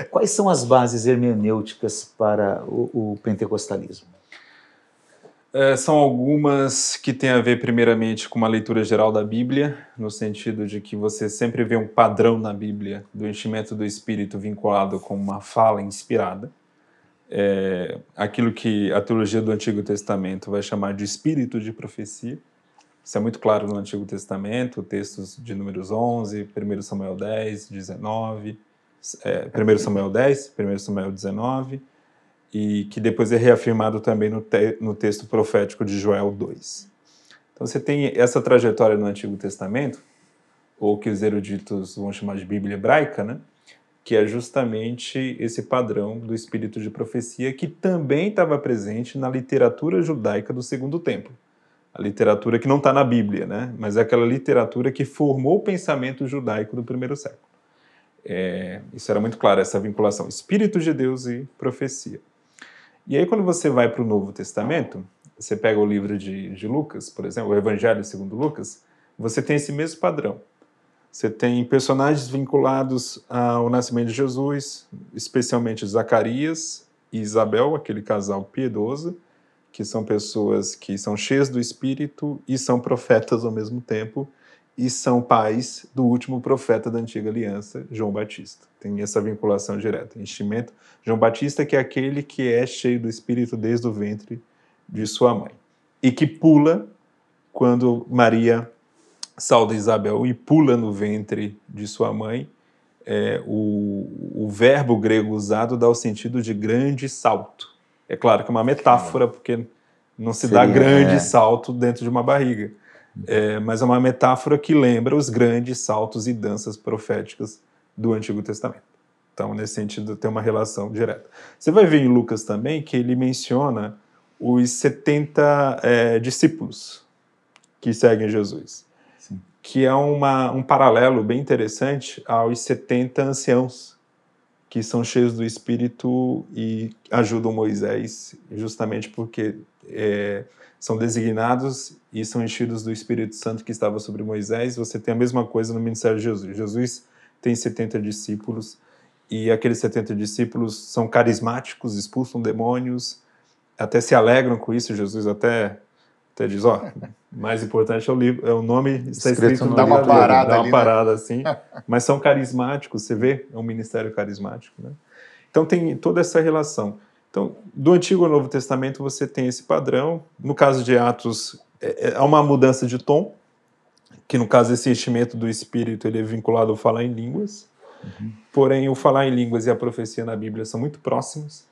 Quais são as bases hermenêuticas para o, o pentecostalismo? É, são algumas que têm a ver, primeiramente, com uma leitura geral da Bíblia, no sentido de que você sempre vê um padrão na Bíblia do enchimento do Espírito vinculado com uma fala inspirada. É, aquilo que a teologia do Antigo Testamento vai chamar de espírito de profecia. Isso é muito claro no Antigo Testamento, textos de Números 11, 1 Samuel 10, 19, é, 1 Samuel 10, 1 Samuel 19 e que depois é reafirmado também no, te no texto profético de Joel 2. Então você tem essa trajetória no Antigo Testamento, ou que os eruditos vão chamar de Bíblia hebraica, né? que é justamente esse padrão do espírito de profecia que também estava presente na literatura judaica do Segundo Templo. A literatura que não está na Bíblia, né? mas é aquela literatura que formou o pensamento judaico do primeiro século. É, isso era muito claro, essa vinculação espírito de Deus e profecia. E aí, quando você vai para o Novo Testamento, você pega o livro de, de Lucas, por exemplo, o Evangelho segundo Lucas, você tem esse mesmo padrão. Você tem personagens vinculados ao nascimento de Jesus, especialmente Zacarias e Isabel, aquele casal piedoso, que são pessoas que são cheias do Espírito e são profetas ao mesmo tempo, e são pais do último profeta da antiga aliança, João Batista. Tem essa vinculação direta. Enchimento, João Batista, que é aquele que é cheio do Espírito desde o ventre de sua mãe. E que pula quando Maria sauda Isabel e pula no ventre de sua mãe. É, o, o verbo grego usado dá o sentido de grande salto. É claro que é uma metáfora, porque não se Seria, dá grande é. salto dentro de uma barriga. É, mas é uma metáfora que lembra os grandes saltos e danças proféticas do Antigo Testamento. Então, nesse sentido, tem uma relação direta. Você vai ver em Lucas também que ele menciona os 70 é, discípulos que seguem Jesus, Sim. que é uma, um paralelo bem interessante aos 70 anciãos que são cheios do Espírito e ajudam Moisés, justamente porque é, são designados e são enchidos do Espírito Santo que estava sobre Moisés. Você tem a mesma coisa no ministério de Jesus. Jesus tem 70 discípulos e aqueles 70 discípulos são carismáticos, expulsam demônios, até se alegram com isso. Jesus até, até diz: Ó, mais importante é o, livro, é o nome, está escrito, escrito no dá uma parada, dá uma ali, né? parada né? assim. Mas são carismáticos, você vê? É um ministério carismático. Né? Então tem toda essa relação. Então, do Antigo ao Novo Testamento você tem esse padrão. No caso de Atos, é, é, há uma mudança de tom, que no caso esse enchimento do Espírito ele é vinculado ao falar em línguas. Uhum. Porém, o falar em línguas e a profecia na Bíblia são muito próximos,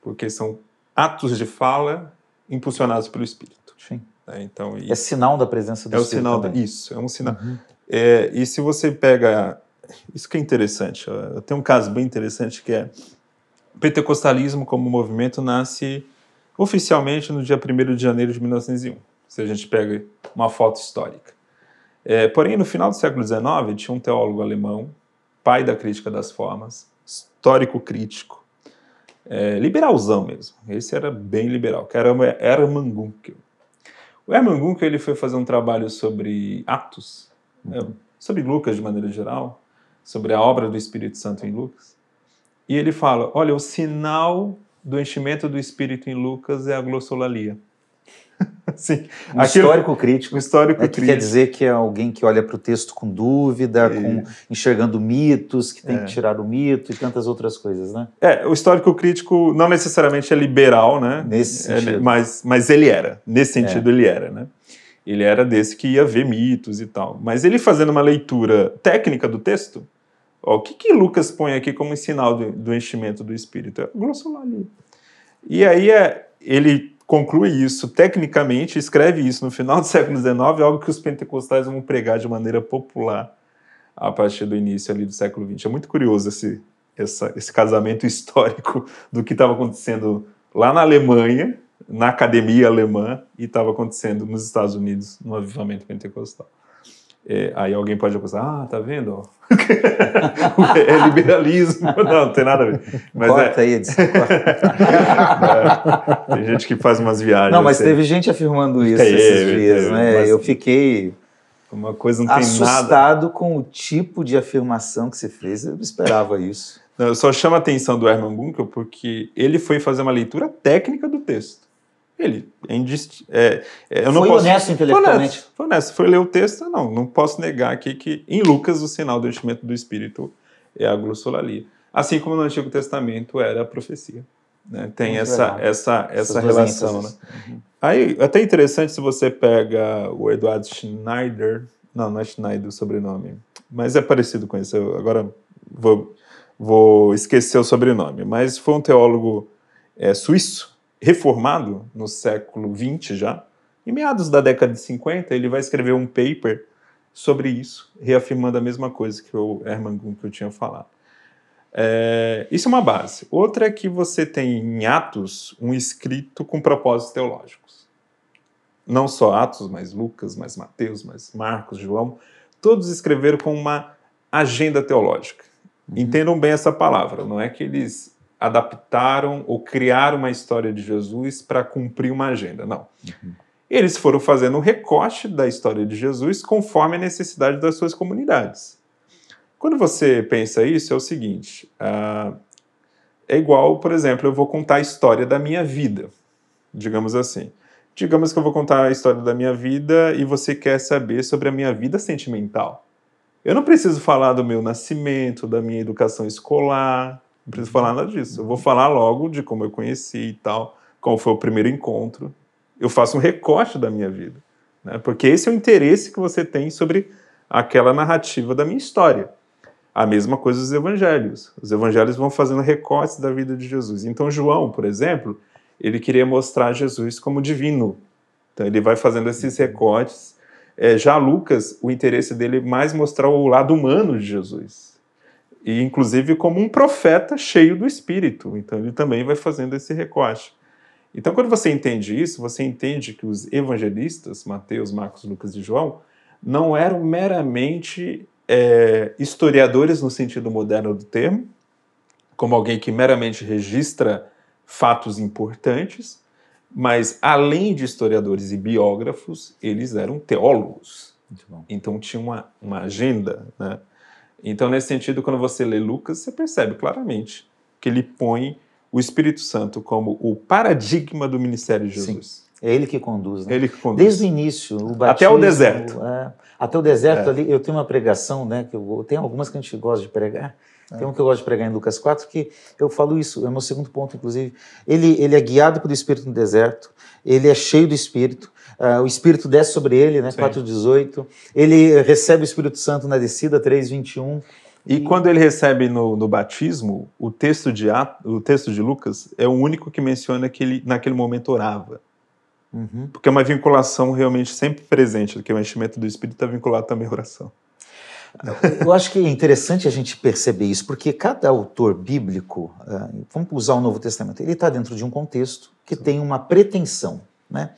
porque são atos de fala impulsionados pelo Espírito. Sim. É, então, é sinal da presença do é Espírito. É o sinal, também. isso, é um sinal. Uhum. É, e se você pega. Isso que é interessante, tem um caso bem interessante que é pentecostalismo como movimento nasce oficialmente no dia 1 de janeiro de 1901, se a gente pega uma foto histórica. É, porém, no final do século XIX, tinha um teólogo alemão, pai da crítica das formas, histórico crítico, é, liberalzão mesmo. Esse era bem liberal, que era Hermann Gunkel. O Hermann Gunkel ele foi fazer um trabalho sobre Atos, né, sobre Lucas de maneira geral, sobre a obra do Espírito Santo em Lucas. E ele fala: olha, o sinal do enchimento do Espírito em Lucas é a glossolalia. Sim. Um Aquilo, histórico crítico. Um histórico é que crítico. quer dizer que é alguém que olha para o texto com dúvida, com, enxergando mitos, que tem é. que tirar o mito e tantas outras coisas, né? É, o histórico crítico não necessariamente é liberal, né? Nesse é, sentido. mas, mas ele era. Nesse sentido, é. ele era, né? Ele era desse que ia ver mitos e tal. Mas ele fazendo uma leitura técnica do texto, Ó, o que, que Lucas põe aqui como sinal do, do enchimento do Espírito? É glossolalia. E aí é, ele conclui isso tecnicamente, escreve isso no final do século XIX, algo que os pentecostais vão pregar de maneira popular a partir do início ali do século XX. É muito curioso esse, essa, esse casamento histórico do que estava acontecendo lá na Alemanha, na academia alemã, e estava acontecendo nos Estados Unidos no avivamento pentecostal. É, aí alguém pode acusar, ah, tá vendo? é liberalismo. Não, não tem nada a ver. Mas corta é... aí, corta. é, tem gente que faz umas viagens. Não, mas assim. teve gente afirmando isso teve, esses dias, né? Eu fiquei uma coisa não tem assustado nada. com o tipo de afirmação que você fez. Eu esperava isso. Não, eu só chamo a atenção do Herman Bunkel porque ele foi fazer uma leitura técnica do texto. Ele é, indist... é, é eu não foi posso... honesto intelectualmente. Foi honesto, foi honesto. Foi ler o texto, não, não posso negar aqui que em Lucas o sinal do enchimento do Espírito é a glossolalia. Assim como no Antigo Testamento era a profecia. Né? Tem essa, essa, essa relação. Né? Uhum. Aí, até interessante se você pega o Eduardo Schneider, não, não é Schneider o sobrenome, mas é parecido com isso. Eu agora vou, vou esquecer o sobrenome, mas foi um teólogo é, suíço reformado no século XX já, em meados da década de 50, ele vai escrever um paper sobre isso, reafirmando a mesma coisa que o Hermann que eu tinha falado. É, isso é uma base. Outra é que você tem em Atos um escrito com propósitos teológicos. Não só Atos, mas Lucas, mas Mateus, mas Marcos, João, todos escreveram com uma agenda teológica. Uhum. Entendam bem essa palavra, não é que eles adaptaram ou criaram uma história de Jesus para cumprir uma agenda. Não. Uhum. Eles foram fazendo um recorte da história de Jesus conforme a necessidade das suas comunidades. Quando você pensa isso, é o seguinte: uh, é igual, por exemplo, eu vou contar a história da minha vida, digamos assim. Digamos que eu vou contar a história da minha vida e você quer saber sobre a minha vida sentimental. Eu não preciso falar do meu nascimento, da minha educação escolar, não preciso falar nada disso. Eu vou falar logo de como eu conheci e tal, como foi o primeiro encontro. Eu faço um recorte da minha vida, né? porque esse é o interesse que você tem sobre aquela narrativa da minha história. A mesma coisa os evangelhos. Os evangelhos vão fazendo recortes da vida de Jesus. Então, João, por exemplo, ele queria mostrar Jesus como divino. Então, ele vai fazendo esses recortes. É, já Lucas, o interesse dele é mais mostrar o lado humano de Jesus. E, inclusive, como um profeta cheio do Espírito. Então, ele também vai fazendo esse recorte. Então, quando você entende isso, você entende que os evangelistas, Mateus, Marcos, Lucas e João, não eram meramente é, historiadores no sentido moderno do termo, como alguém que meramente registra fatos importantes, mas além de historiadores e biógrafos, eles eram teólogos. Então tinha uma, uma agenda. Né? Então, nesse sentido, quando você lê Lucas, você percebe claramente que ele põe o Espírito Santo como o paradigma do ministério de Jesus. Sim. É ele que conduz, né? Ele que conduz. Desde o início, o batismo, Até o deserto. É, até o deserto é. ali, eu tenho uma pregação, né? Que eu, tem algumas que a gente gosta de pregar. É. Tem um que eu gosto de pregar em Lucas 4, que eu falo isso, é o meu segundo ponto, inclusive. Ele, ele é guiado pelo Espírito no deserto, ele é cheio do Espírito, uh, o Espírito desce sobre ele, né? 4,18. Ele recebe o Espírito Santo na descida, 3,21. E, e quando ele recebe no, no batismo, o texto, de, o texto de Lucas é o único que menciona que ele, naquele momento, orava. Uhum. Porque é uma vinculação realmente sempre presente, que o enchimento do Espírito está vinculado também à oração. Eu acho que é interessante a gente perceber isso, porque cada autor bíblico, uh, vamos usar o Novo Testamento, ele está dentro de um contexto que tem uma pretensão, né?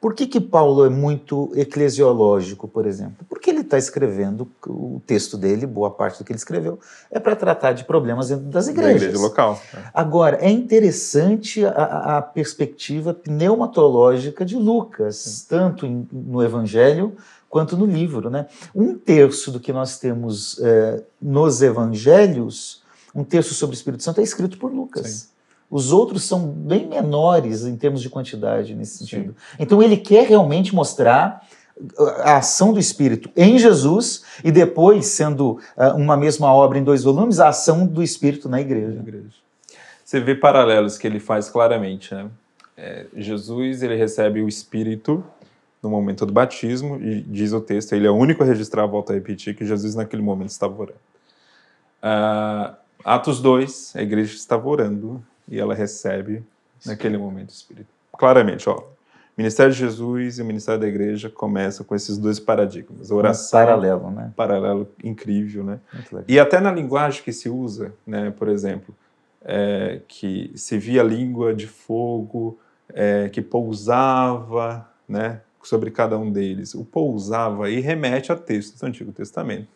Por que, que Paulo é muito eclesiológico, por exemplo? Porque ele está escrevendo o texto dele, boa parte do que ele escreveu, é para tratar de problemas dentro das igrejas. Da igreja local. É. Agora, é interessante a, a, perspectiva pneumatológica de Lucas, tanto em, no Evangelho quanto no livro. Né? Um terço do que nós temos é, nos Evangelhos, um terço sobre o Espírito Santo, é escrito por Lucas. Sim. Os outros são bem menores em termos de quantidade nesse sentido. Sim. Então ele quer realmente mostrar a ação do Espírito em Jesus e depois, sendo uh, uma mesma obra em dois volumes, a ação do Espírito na igreja. Na igreja. Você vê paralelos que ele faz claramente. Né? É, Jesus ele recebe o Espírito no momento do batismo e diz o texto, ele é o único a registrar, volta a repetir, que Jesus naquele momento estava orando. Uh, Atos 2, a igreja estava orando e ela recebe naquele momento o Espírito. Claramente, ó, o ministério de Jesus e o ministério da igreja começam com esses dois paradigmas. A oração. Um paralelo, né? Paralelo incrível, né? E até na linguagem que se usa, né? Por exemplo, é, que se via língua de fogo, é, que pousava, né? Sobre cada um deles. O pousava aí remete a textos do Antigo Testamento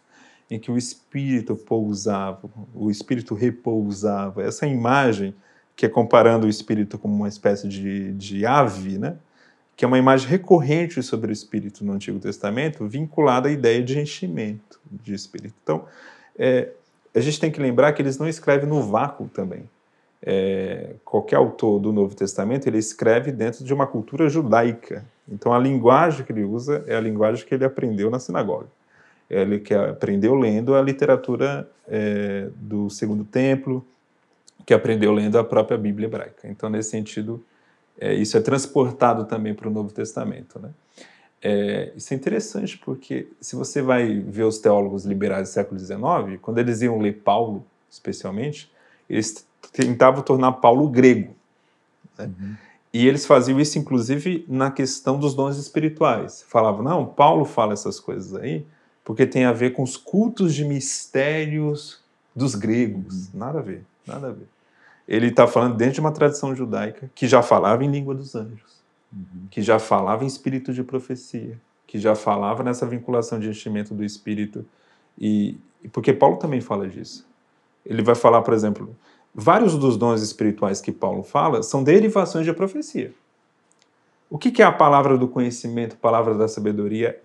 em que o espírito pousava, o espírito repousava. Essa imagem que é comparando o espírito como uma espécie de, de ave, né? que é uma imagem recorrente sobre o espírito no Antigo Testamento, vinculada à ideia de enchimento de espírito. Então, é, a gente tem que lembrar que eles não escrevem no vácuo também. É, qualquer autor do Novo Testamento ele escreve dentro de uma cultura judaica. Então, a linguagem que ele usa é a linguagem que ele aprendeu na sinagoga. Ele que aprendeu lendo a literatura é, do Segundo Templo, que aprendeu lendo a própria Bíblia hebraica. Então, nesse sentido, é, isso é transportado também para o Novo Testamento. Né? É, isso é interessante porque, se você vai ver os teólogos liberais do século XIX, quando eles iam ler Paulo, especialmente, eles tentavam tornar Paulo grego. Né? Uhum. E eles faziam isso, inclusive, na questão dos dons espirituais. Falavam, não, Paulo fala essas coisas aí porque tem a ver com os cultos de mistérios dos gregos. Uhum. Nada a ver, nada a ver ele está falando dentro de uma tradição judaica que já falava em língua dos anjos, uhum. que já falava em espírito de profecia, que já falava nessa vinculação de enchimento do espírito. E porque Paulo também fala disso. Ele vai falar, por exemplo, vários dos dons espirituais que Paulo fala são derivações de profecia. O que é a palavra do conhecimento, palavra da sabedoria,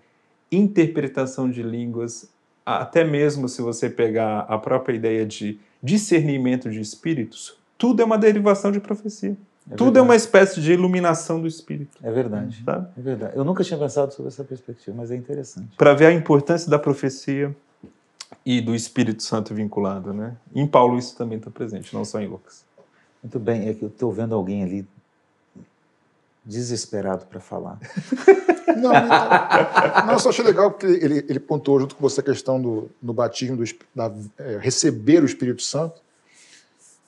interpretação de línguas, até mesmo se você pegar a própria ideia de discernimento de espíritos, tudo é uma derivação de profecia. É Tudo é uma espécie de iluminação do espírito. É verdade. Sabe? É verdade. Eu nunca tinha pensado sobre essa perspectiva, mas é interessante. Para ver a importância da profecia e do Espírito Santo vinculado, né? Em Paulo isso também está presente, não só em Lucas. Muito bem, é que eu estou vendo alguém ali desesperado para falar. Não, não, não, só achei legal porque ele, ele pontuou junto com você a questão do, do batismo, do, da, é, receber o Espírito Santo.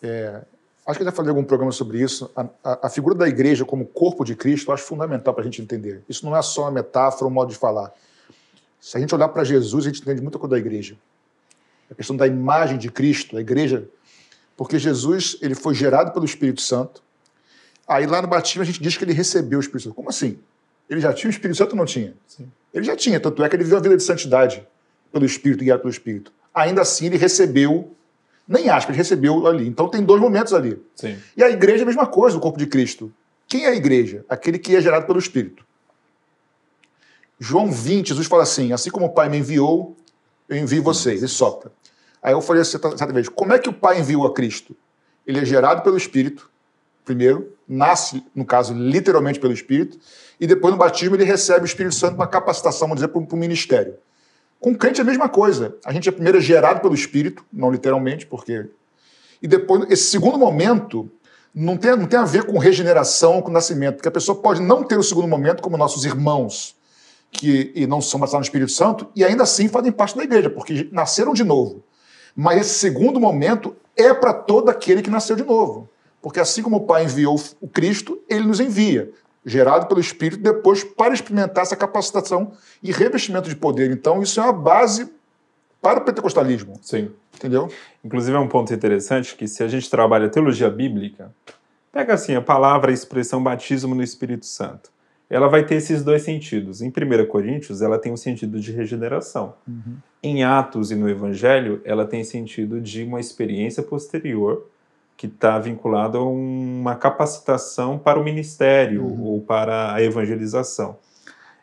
É, acho que eu já falei em algum programa sobre isso. A, a, a, figura da igreja como corpo de Cristo eu acho fundamental para a gente entender. Isso não é só uma metáfora, um modo de falar. Se a gente olhar para Jesus, a gente entende muita coisa da igreja. A questão da imagem de Cristo, a igreja, porque Jesus ele foi gerado pelo Espírito Santo. Aí lá no batismo a gente diz que ele recebeu o Espírito Santo. Como assim? Ele já tinha o Espírito Santo ou não tinha? Sim. Ele já tinha, tanto é que ele viveu a vida de santidade pelo Espírito, guiado pelo Espírito. Ainda assim, ele recebeu, nem aspas, ele recebeu ali. Então tem dois momentos ali. Sim. E a igreja é a mesma coisa, o corpo de Cristo. Quem é a igreja? Aquele que é gerado pelo Espírito. João 20, Jesus fala assim: assim como o Pai me enviou, eu envio vocês. Ele sopra. Aí eu falei assim, certa vez: como é que o Pai enviou a Cristo? Ele é gerado pelo Espírito, primeiro, nasce, no caso, literalmente pelo Espírito, e depois no batismo ele recebe o Espírito Santo uma capacitação, vamos dizer, para o ministério. Com crente é a mesma coisa. A gente é primeiro gerado pelo Espírito, não literalmente, porque. E depois, esse segundo momento não tem, não tem a ver com regeneração, com nascimento, porque a pessoa pode não ter o segundo momento, como nossos irmãos, que e não são batizados no Espírito Santo, e ainda assim fazem parte da igreja, porque nasceram de novo. Mas esse segundo momento é para todo aquele que nasceu de novo. Porque assim como o Pai enviou o Cristo, ele nos envia, gerado pelo Espírito, depois para experimentar essa capacitação e revestimento de poder. Então, isso é uma base para o pentecostalismo. Sim. Entendeu? Inclusive, é um ponto interessante que, se a gente trabalha teologia bíblica, pega assim a palavra, a expressão batismo no Espírito Santo. Ela vai ter esses dois sentidos. Em 1 Coríntios, ela tem um sentido de regeneração. Uhum. Em Atos e no Evangelho, ela tem sentido de uma experiência posterior que está vinculado a uma capacitação para o ministério uhum. ou para a evangelização.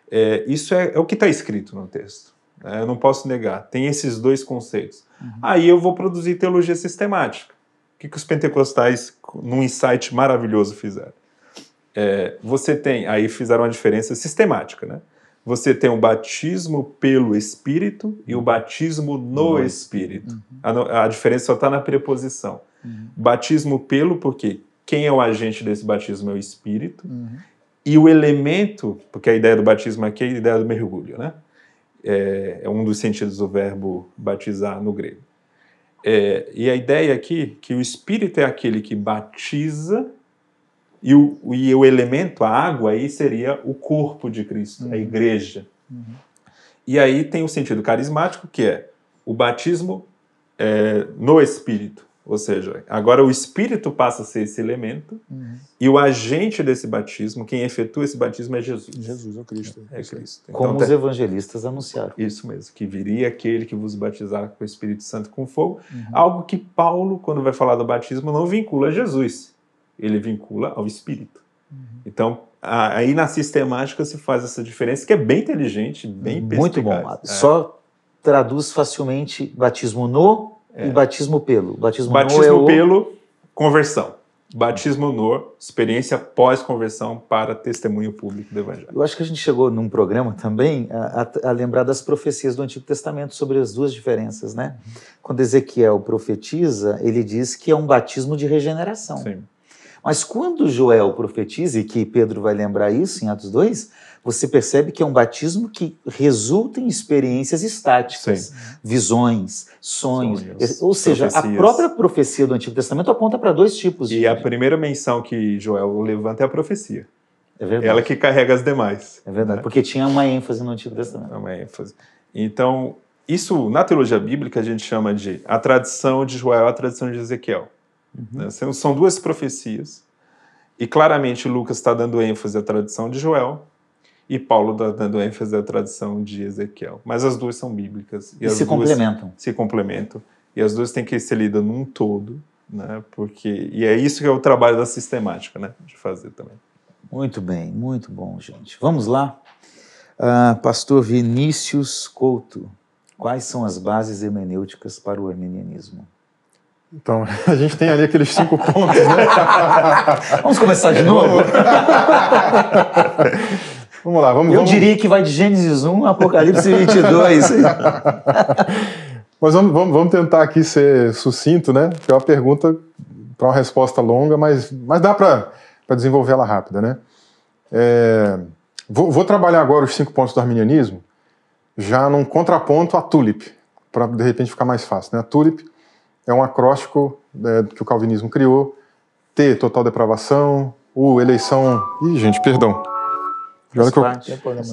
É, isso é, é, o que está escrito no texto. Né? Eu não posso negar. Tem esses dois conceitos. Uhum. Aí eu vou produzir teologia sistemática. O que, que os pentecostais, num insight maravilhoso, fizeram? É, você tem, aí fizeram uma diferença sistemática, né? Você tem o batismo pelo Espírito e o batismo no, no Espírito. Uhum. A, a diferença só está na preposição. Uhum. Batismo pelo, porque quem é o agente desse batismo é o Espírito. Uhum. E o elemento, porque a ideia do batismo aqui é a ideia do mergulho, né? É, é um dos sentidos do verbo batizar no grego. É, e a ideia aqui que o Espírito é aquele que batiza e o, e o elemento, a água, aí seria o corpo de Cristo, uhum. a igreja. Uhum. E aí tem o sentido carismático, que é o batismo é, no Espírito. Ou seja, agora o Espírito passa a ser esse elemento uhum. e o agente desse batismo, quem efetua esse batismo é Jesus. Jesus, é o Cristo. É, é Cristo. Então, Como os evangelistas anunciaram. Isso mesmo, que viria aquele que vos batizar com o Espírito Santo com fogo. Uhum. Algo que Paulo, quando vai falar do batismo, não vincula a Jesus. Ele vincula ao Espírito. Uhum. Então, aí na sistemática se faz essa diferença, que é bem inteligente, bem Muito bom. É. Só traduz facilmente batismo no é. E batismo pelo. Batismo, batismo no é o... pelo, conversão. Batismo no, experiência pós-conversão para testemunho público do Evangelho. Eu acho que a gente chegou num programa também a, a, a lembrar das profecias do Antigo Testamento sobre as duas diferenças, né? Quando Ezequiel profetiza, ele diz que é um batismo de regeneração. Sim. Mas quando Joel profetiza, e que Pedro vai lembrar isso em Atos 2, você percebe que é um batismo que resulta em experiências estáticas, Sim. visões, sonhos. sonhos ou seja, profecias. a própria profecia do Antigo Testamento aponta para dois tipos. E de... a primeira menção que Joel levanta é a profecia. É verdade. Ela que carrega as demais. É verdade, né? porque tinha uma ênfase no Antigo Testamento. Uma ênfase. Então, isso na teologia bíblica a gente chama de a tradição de Joel, a tradição de Ezequiel. Uhum. Né? São duas profecias. E claramente Lucas está dando ênfase à tradição de Joel e Paulo está dando ênfase à tradição de Ezequiel. Mas as duas são bíblicas. E, e se complementam. Se complementam. E as duas têm que ser lidas num todo, né? Porque, e é isso que é o trabalho da sistemática, né? De fazer também. Muito bem, muito bom, gente. Vamos lá. Uh, Pastor Vinícius Couto, quais são as bases hermenêuticas para o arminianismo? Então, a gente tem ali aqueles cinco pontos, né? vamos começar de novo? vamos lá, vamos Eu vamos... diria que vai de Gênesis 1 a Apocalipse 22. mas vamos, vamos, vamos tentar aqui ser sucinto, né? Que é uma pergunta para uma resposta longa, mas, mas dá para desenvolver ela rápida, né? É, vou, vou trabalhar agora os cinco pontos do arminianismo já num contraponto à tulip, para de repente ficar mais fácil. Né? A tulip é um acróstico é, que o calvinismo criou, T, total depravação, U, eleição... Ih, gente, perdão. E olha, que eu,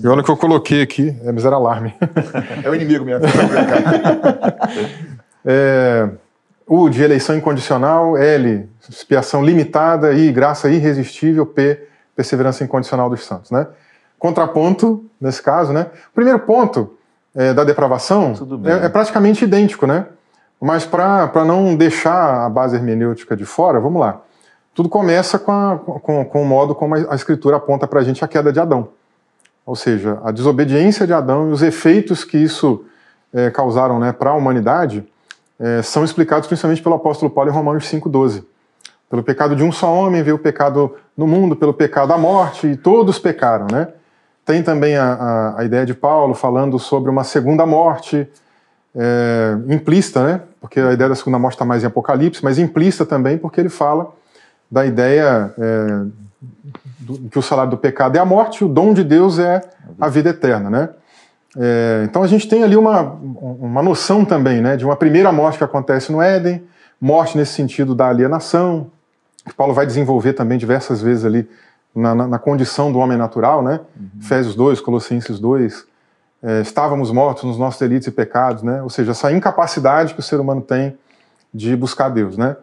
e olha que eu coloquei aqui, é, mas era alarme. É o inimigo mesmo. é, U, de eleição incondicional, L, expiação limitada, I, graça irresistível, P, perseverança incondicional dos santos, né? Contraponto, nesse caso, né? O primeiro ponto é, da depravação é, é, praticamente idêntico, né? Mas para não deixar a base hermenêutica de fora, vamos lá. Tudo começa com, a, com, com o modo como a, Escritura aponta para a gente a queda de Adão. Ou seja, a desobediência de Adão e os efeitos que isso é, causaram né, para a humanidade é, são explicados principalmente pelo apóstolo Paulo em Romanos 5,12. Pelo pecado de um só homem veio o pecado no mundo, pelo pecado a morte, e todos pecaram, né? Tem também a, a, a, ideia de Paulo falando sobre uma segunda morte é, implícita, né? Porque a ideia da segunda morte está mais em Apocalipse, mas implícita também porque ele fala da ideia é, do, que o salário do pecado é a morte, o dom de Deus é a vida eterna, né? É, então a gente tem ali uma, uma noção também, né? De uma primeira morte que acontece no Éden, morte nesse sentido da alienação, que Paulo vai desenvolver também diversas vezes ali na, na, na condição do homem natural, né? Uhum. Efésios 2, Colossenses 2, é, estávamos mortos nos nossos delitos e pecados, né? Ou seja, essa incapacidade que o ser humano tem de buscar Deus, né?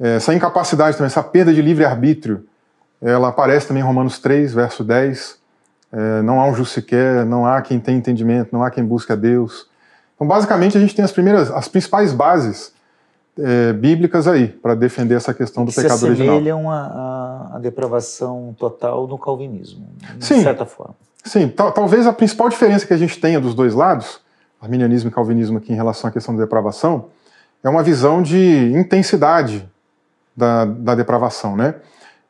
É, essa incapacidade também, essa perda de livre-arbítrio, ela aparece também em Romanos 3, verso 10. É, não há um justo sequer, não há quem tenha entendimento, não há quem busque a Deus. Então, basicamente, a gente tem as primeiras, as principais bases é, bíblicas aí para defender essa questão do que pecado se original. à, à depravação total no calvinismo, de Sim. certa forma. Sim, tal, talvez a principal diferença que a gente tenha dos dois lados, arminianismo e calvinismo aqui em relação à questão da depravação, é uma visão de intensidade da, da depravação, né?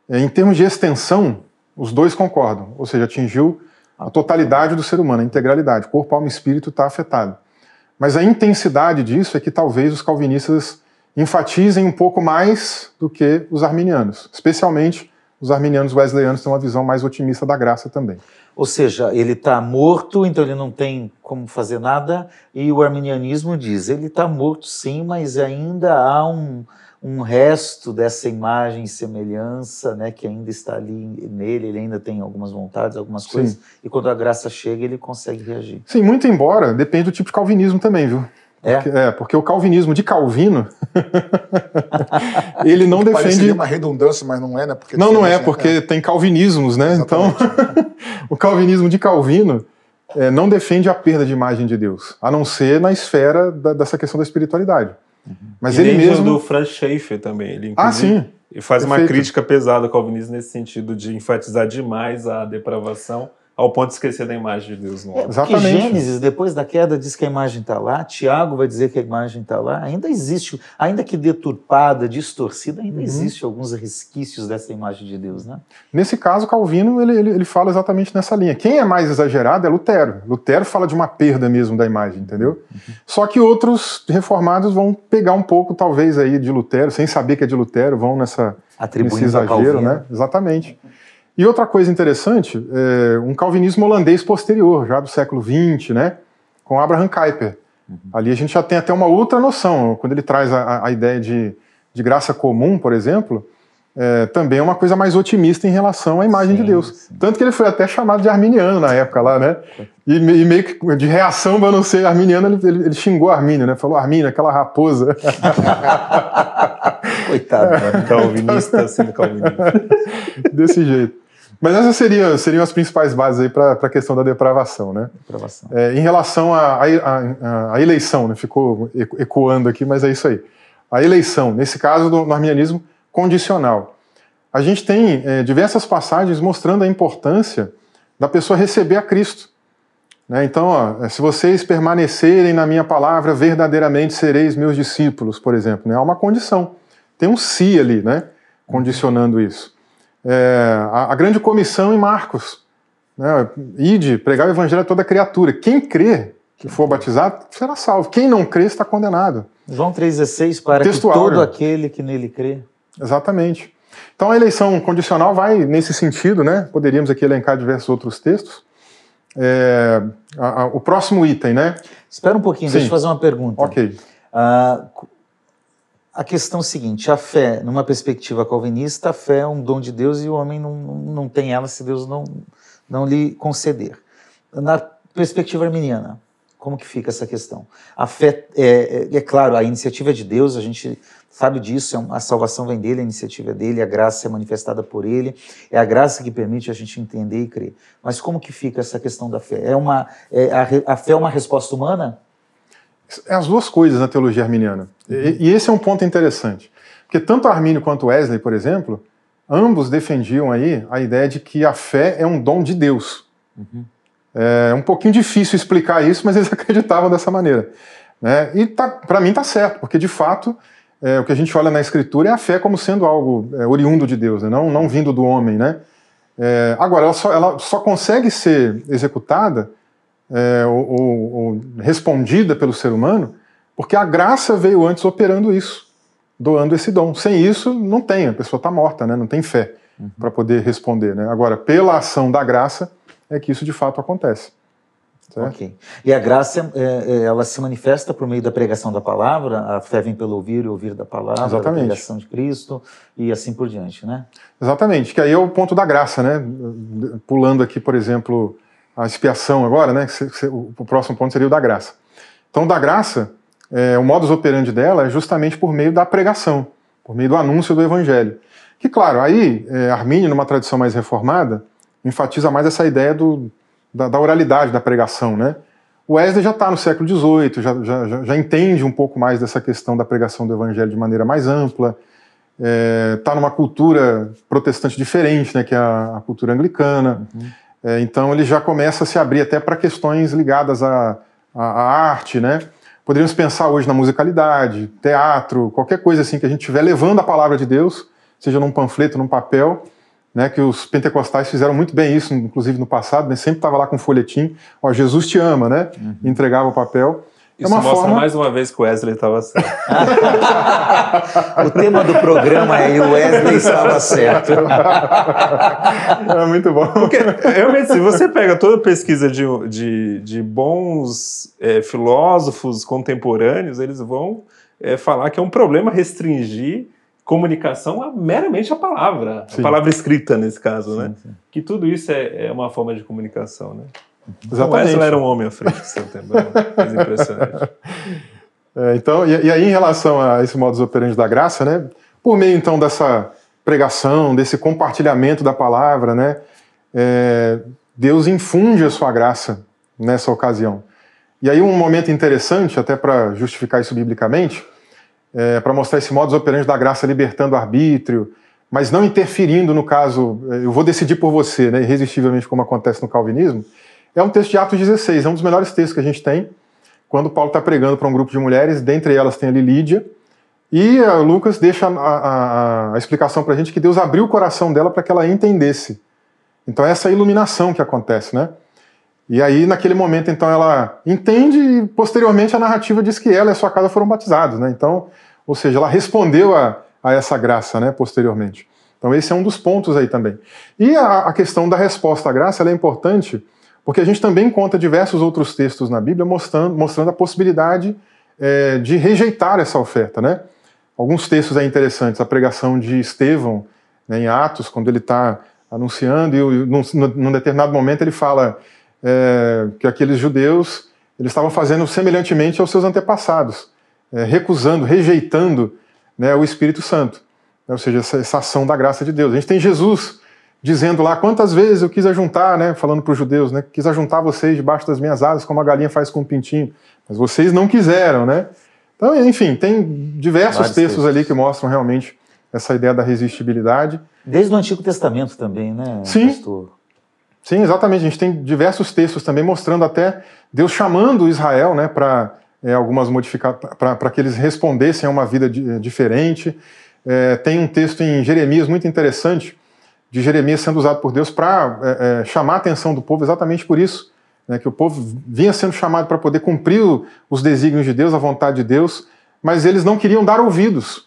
Em termos de extensão, os dois concordam, ou seja, atingiu a totalidade do ser humano, a integralidade, corpo, alma e espírito está afetado. Mas a intensidade disso é que talvez os calvinistas enfatizem um pouco mais do que os arminianos. Especialmente os arminianos wesleyanos têm uma visão mais otimista da graça também. Ou seja, ele está morto, então ele não tem como fazer nada, e o arminianismo diz: ele está morto sim, mas ainda há um, um resto dessa imagem e semelhança, né, que ainda está ali nele, ele ainda tem algumas vontades, algumas coisas, Sim. e quando a graça chega, ele consegue reagir. Sim, muito embora, depende do tipo de calvinismo também, viu? É? Porque, é, porque o calvinismo de Calvino, ele não Pareceria defende... uma redundância, mas não é, né? Porque Não, não é, né? porque tem calvinismos, né? Então, o calvinismo de Calvino é, não defende a perda de imagem de Deus, a não ser na esfera da- dessa questão da espiritualidade. Mas e ele mesmo... do Franz Schaeffer também. Ele, Ah, sim. E faz uma Perfeito. crítica pesada ao calvinismo nesse sentido de enfatizar demais a depravação ao ponto de esquecer da imagem de Deus no homem. Porque Exatamente. Gênesis, depois da queda, diz que a imagem está lá, Tiago vai dizer que a imagem está lá, ainda existe, ainda que deturpada, distorcida, ainda Uhum. existe alguns resquícios dessa imagem de Deus, né? Nesse caso, Calvino ele, ele, ele fala exatamente nessa linha. Quem é mais exagerado é Lutero. Lutero fala de uma perda mesmo da imagem, entendeu? Só que outros reformados vão pegar um pouco, talvez, aí de Lutero, sem saber que é de Lutero, vão nessa, nesse exagero, né? Exatamente. E outra coisa interessante, é um calvinismo holandês posterior, já do século XX, né? Com Abraham Kuyper. Ali a gente já tem até uma outra noção. Quando ele traz a, a- ideia de, de graça comum, por exemplo, é, também é uma coisa mais otimista em relação à imagem Sim, de Deus. sim. Tanto que ele foi até chamado de arminiano na época lá, né? E, e meio que de reação para não ser arminiano, ele, ele, ele xingou Armínio, né? Falou, Armínio, aquela raposa. Coitado, né? Calvinista sendo calvinista. Desse jeito. Mas essas seriam, seriam as principais bases aí para a questão da depravação, né? Depravação. É, em relação à eleição, né? ficou eco- ecoando aqui, mas é isso aí. A eleição, nesse caso do, arminianismo condicional. A gente tem é, diversas passagens mostrando a importância da pessoa receber a Cristo. Né? Então, ó, se vocês permanecerem na minha palavra, verdadeiramente sereis meus discípulos, por exemplo. Né? Há uma condição. Tem um se ali, né? condicionando isso. É, a, a, grande comissão em Marcos. Né? Ide, pregar o evangelho a toda criatura. Quem crê que for batizado será salvo. Quem não crê está condenado. João 3,16, para Textual, que todo aquele que nele crê. Exatamente. Então a eleição condicional vai nesse sentido, né? Poderíamos aqui elencar diversos outros textos. É, a, a, o próximo item, né? Espera um pouquinho, Sim. deixa eu fazer uma pergunta. Ok. Uh, a questão é a seguinte: a fé, numa perspectiva calvinista, a fé é um dom de Deus e o homem não, não tem ela se Deus não, não lhe conceder. Na perspectiva arminiana, como que fica essa questão? A fé, é, é, é claro, a iniciativa é de Deus, a gente sabe disso, é a salvação vem dele, a iniciativa é dele, a graça é manifestada por ele, é a graça que permite a gente entender e crer. Mas como que fica essa questão da fé? É uma, é, a, a fé é uma resposta humana? É as duas coisas na teologia arminiana. Uhum. E, e, esse é um ponto interessante. Porque tanto Armínio quanto Wesley, por exemplo, ambos defendiam aí a ideia de que a fé é um dom de Deus. Uhum. É um pouquinho difícil explicar isso, mas eles acreditavam dessa maneira. Né? E tá, para mim está certo, porque de fato é, o que a gente olha na Escritura é a fé como sendo algo é, oriundo de Deus, né? não, não vindo do homem. Né? É, agora, ela só, ela só consegue ser executada é, ou, ou, ou, respondida pelo ser humano porque a graça veio antes operando isso, doando esse dom. Sem isso, não tem, a pessoa está morta, né? não tem fé uhum. para poder responder. Né? Agora, pela ação da graça, é que isso de fato acontece. Certo? Ok. E a graça, é, é, ela se manifesta por meio da pregação da palavra, a fé vem pelo ouvir e ouvir da palavra, Exatamente. a pregação de Cristo e assim por diante, né? Exatamente, que aí é o ponto da graça, né? Pulando aqui, por exemplo, a expiação agora, né? O próximo ponto seria o da graça. Então, da graça, é, o modus operandi dela é justamente por meio da pregação, por meio do anúncio do evangelho. Que, claro, aí, é, Armínio, numa tradição mais reformada, enfatiza mais essa ideia do, da, da oralidade da pregação, né? O Wesley já está no século XVIII, já, já, já, entende um pouco mais dessa questão da pregação do evangelho de maneira mais ampla, está é, numa cultura protestante diferente, né, que é a, a cultura anglicana. Uhum. É, então ele já começa a se abrir até para questões ligadas à, à, à, arte, né? Poderíamos pensar hoje na musicalidade, teatro, qualquer coisa assim que a gente estiver levando a palavra de Deus, seja num panfleto, num papel, né, que os pentecostais fizeram muito bem isso, inclusive no passado, né, sempre estava lá com um folhetim, ó, Jesus te ama, né, uhum. entregava o papel. Isso é mostra forma... mais uma vez que o Wesley estava certo. o tema do programa é o Wesley estava certo. é muito bom. Porque, realmente, se você pega toda a pesquisa de, de, de bons é, filósofos contemporâneos, eles vão é, falar que é um problema restringir comunicação a meramente a palavra, sim. a palavra escrita nesse caso, sim, né? Sim. Que tudo isso é, é, uma forma de comunicação, né? Exatamente. Então, era um homem à frente do seu tempo, né? impressionante. É, então, e, e, aí em relação a esse modus operandi da graça, né? Por meio então dessa pregação, desse compartilhamento da palavra, né? É, Deus infunde a sua graça nessa ocasião. E aí um momento interessante, até para justificar isso biblicamente, é, para mostrar esse modus operandi da graça libertando o arbítrio, mas não interferindo no caso, é, eu vou decidir por você, né, irresistivelmente como acontece no calvinismo, é um texto de Atos 16, é um dos melhores textos que a gente tem, quando Paulo está pregando para um grupo de mulheres, dentre elas tem ali Lídia, e uh, Lucas deixa a, a, a explicação para a gente que Deus abriu o coração dela para que ela entendesse. Então essa é a iluminação que acontece, né? E aí, naquele momento, então, ela entende e, posteriormente, a narrativa diz que ela e a sua casa foram batizados, né? Então, ou seja, ela respondeu a, a essa graça, né, posteriormente. Então, esse é um dos pontos aí também. E a, a questão da resposta à graça é importante porque a gente também encontra diversos outros textos na Bíblia mostrando, mostrando a possibilidade é, de rejeitar essa oferta, né? Alguns textos é interessantes, a pregação de Estevão né, em Atos, quando ele está anunciando, e num, num determinado momento ele fala é, que aqueles judeus eles estavam fazendo semelhantemente aos seus antepassados, é, recusando, rejeitando né, o Espírito Santo, né, ou seja, essa, essa, ação da graça de Deus. A gente tem Jesus dizendo lá quantas vezes eu quis ajuntar, né, falando para os judeus, né, quis ajuntar vocês debaixo das minhas asas, como a galinha faz com o pintinho, mas vocês não quiseram, né? Então, enfim, tem diversos textos, textos ali que mostram realmente essa ideia da resistibilidade. Desde o Antigo Testamento também, né? Sim. Pastor? Sim, exatamente. A gente tem diversos textos também mostrando até Deus chamando Israel né, para é, algumas modificações, para que eles respondessem a uma vida di diferente. É, tem um texto em Jeremias muito interessante, de Jeremias sendo usado por Deus para é, é, chamar a atenção do povo exatamente por isso, né, que o povo vinha sendo chamado para poder cumprir os desígnios de Deus, a vontade de Deus, mas eles não queriam dar ouvidos.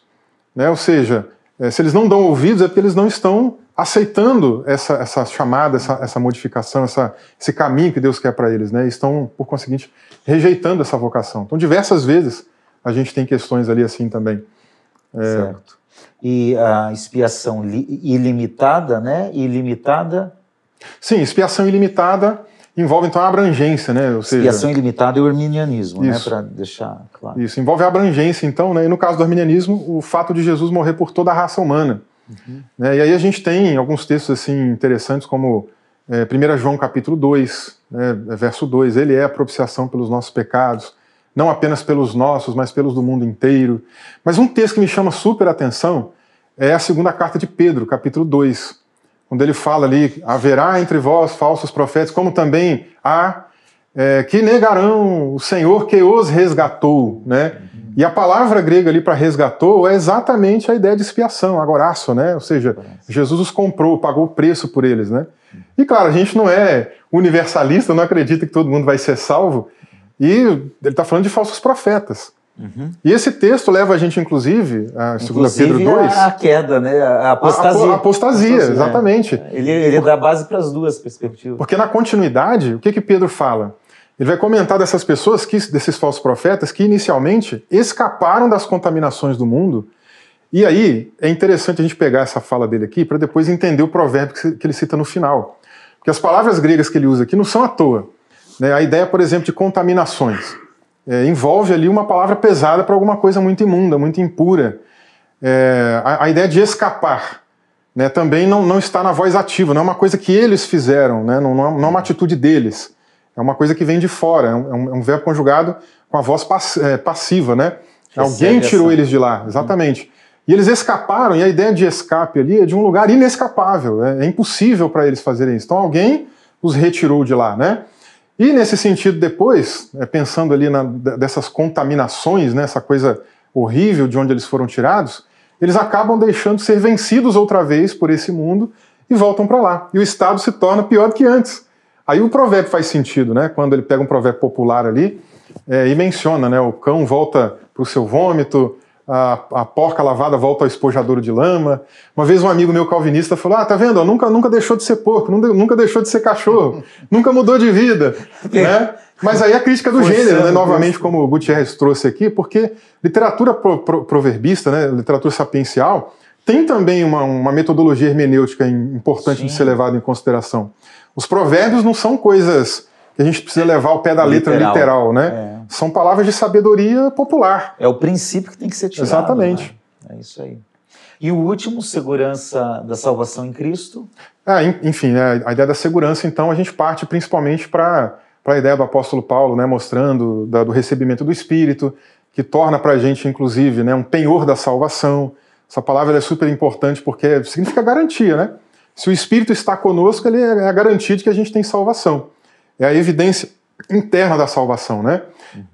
Né? Ou seja, é, se eles não dão ouvidos é porque eles não estão aceitando essa, essa chamada, essa, essa modificação, essa, esse caminho que Deus quer para eles, né? Estão, por conseguinte, rejeitando essa vocação. Então, diversas vezes a gente tem questões ali assim também. É... Certo. E a expiação ilimitada, né? Ilimitada. Sim, expiação ilimitada envolve então a abrangência, né? Ou seja, expiação ilimitada e o arminianismo, né? Para deixar claro. Isso envolve a abrangência, então, né? E no caso do arminianismo, o fato de Jesus morrer por toda a raça humana. Uhum. Né? E aí a gente tem alguns textos assim interessantes, como é, 1 João capítulo 2, né, verso 2, ele é a propiciação pelos nossos pecados, não apenas pelos nossos, mas pelos do mundo inteiro. Mas um texto que me chama super atenção é a segunda carta de Pedro, capítulo 2, quando ele fala ali, haverá entre vós falsos profetas, como também há é, que negarão o Senhor que os resgatou, né? E a palavra grega ali para resgatou é exatamente a ideia de expiação, agoraço, né? Ou seja, Jesus os comprou, pagou o preço por eles, né? E claro, a gente não é universalista, não acredita que todo mundo vai ser salvo. E ele está falando de falsos profetas. Uhum. E esse texto leva a gente, inclusive, a 2 Pedro 2. A queda, né? A apostasia. A, a apostasia, apostasia, exatamente. É. Ele, ele dá base para as duas perspectivas. Porque na continuidade, o que, que Pedro fala? Ele vai comentar dessas pessoas, que, desses falsos profetas, que inicialmente escaparam das contaminações do mundo. E aí é interessante a gente pegar essa fala dele aqui para depois entender o provérbio que ele cita no final. Porque as palavras gregas que ele usa aqui não são à toa. Né? A ideia, por exemplo, de contaminações é, envolve ali uma palavra pesada para alguma coisa muito imunda, muito impura. É, a, a, ideia de escapar né, também não, não está na voz ativa, não é uma coisa que eles fizeram, né, não, não, é, é uma atitude deles. É uma coisa que vem de fora, é um, é um é verbo conjugado com a voz pass, é, passiva, né? Alguém tirou eles de lá, exatamente. Hum. E eles escaparam, e a ideia de escape ali é de um lugar inescapável, é, é impossível para eles fazerem isso. Então alguém os retirou de lá, né? E nesse sentido, depois, é, pensando ali na, dessas contaminações, né, essa coisa horrível de onde eles foram tirados, eles acabam deixando ser vencidos outra vez por esse mundo e voltam para lá. E o estado se torna pior do que antes. Aí o provérbio faz sentido, né? Quando ele pega um provérbio popular ali é, e menciona, né? O cão volta para o seu vômito, a, a, porca lavada volta ao espojadouro de lama. Uma vez um amigo meu calvinista falou: Ah, tá vendo? Nunca, nunca deixou de ser porco, nunca, nunca deixou de ser cachorro, nunca mudou de vida. né? Mas aí a crítica do gênero, né? novamente, como o Gutierrez trouxe aqui, porque literatura pro, pro, proverbista, né? literatura sapiencial, tem também uma, uma metodologia hermenêutica importante Sim. de ser levada em consideração. Os provérbios não são coisas que a gente precisa levar ao pé da letra literal, literal né? É. São palavras de sabedoria popular. É o princípio que tem que ser tirado. Exatamente. Né? É isso aí. E o último, segurança da salvação em Cristo. É, enfim, né, a ideia da segurança, então, a gente parte principalmente para a ideia do apóstolo Paulo, né, mostrando da, do recebimento do Espírito, que torna para a gente, inclusive, né, um penhor da salvação. Essa palavra é super importante porque significa garantia, né? Se o Espírito está conosco, ele é a garantia de que a gente tem salvação. É a evidência interna da salvação, né?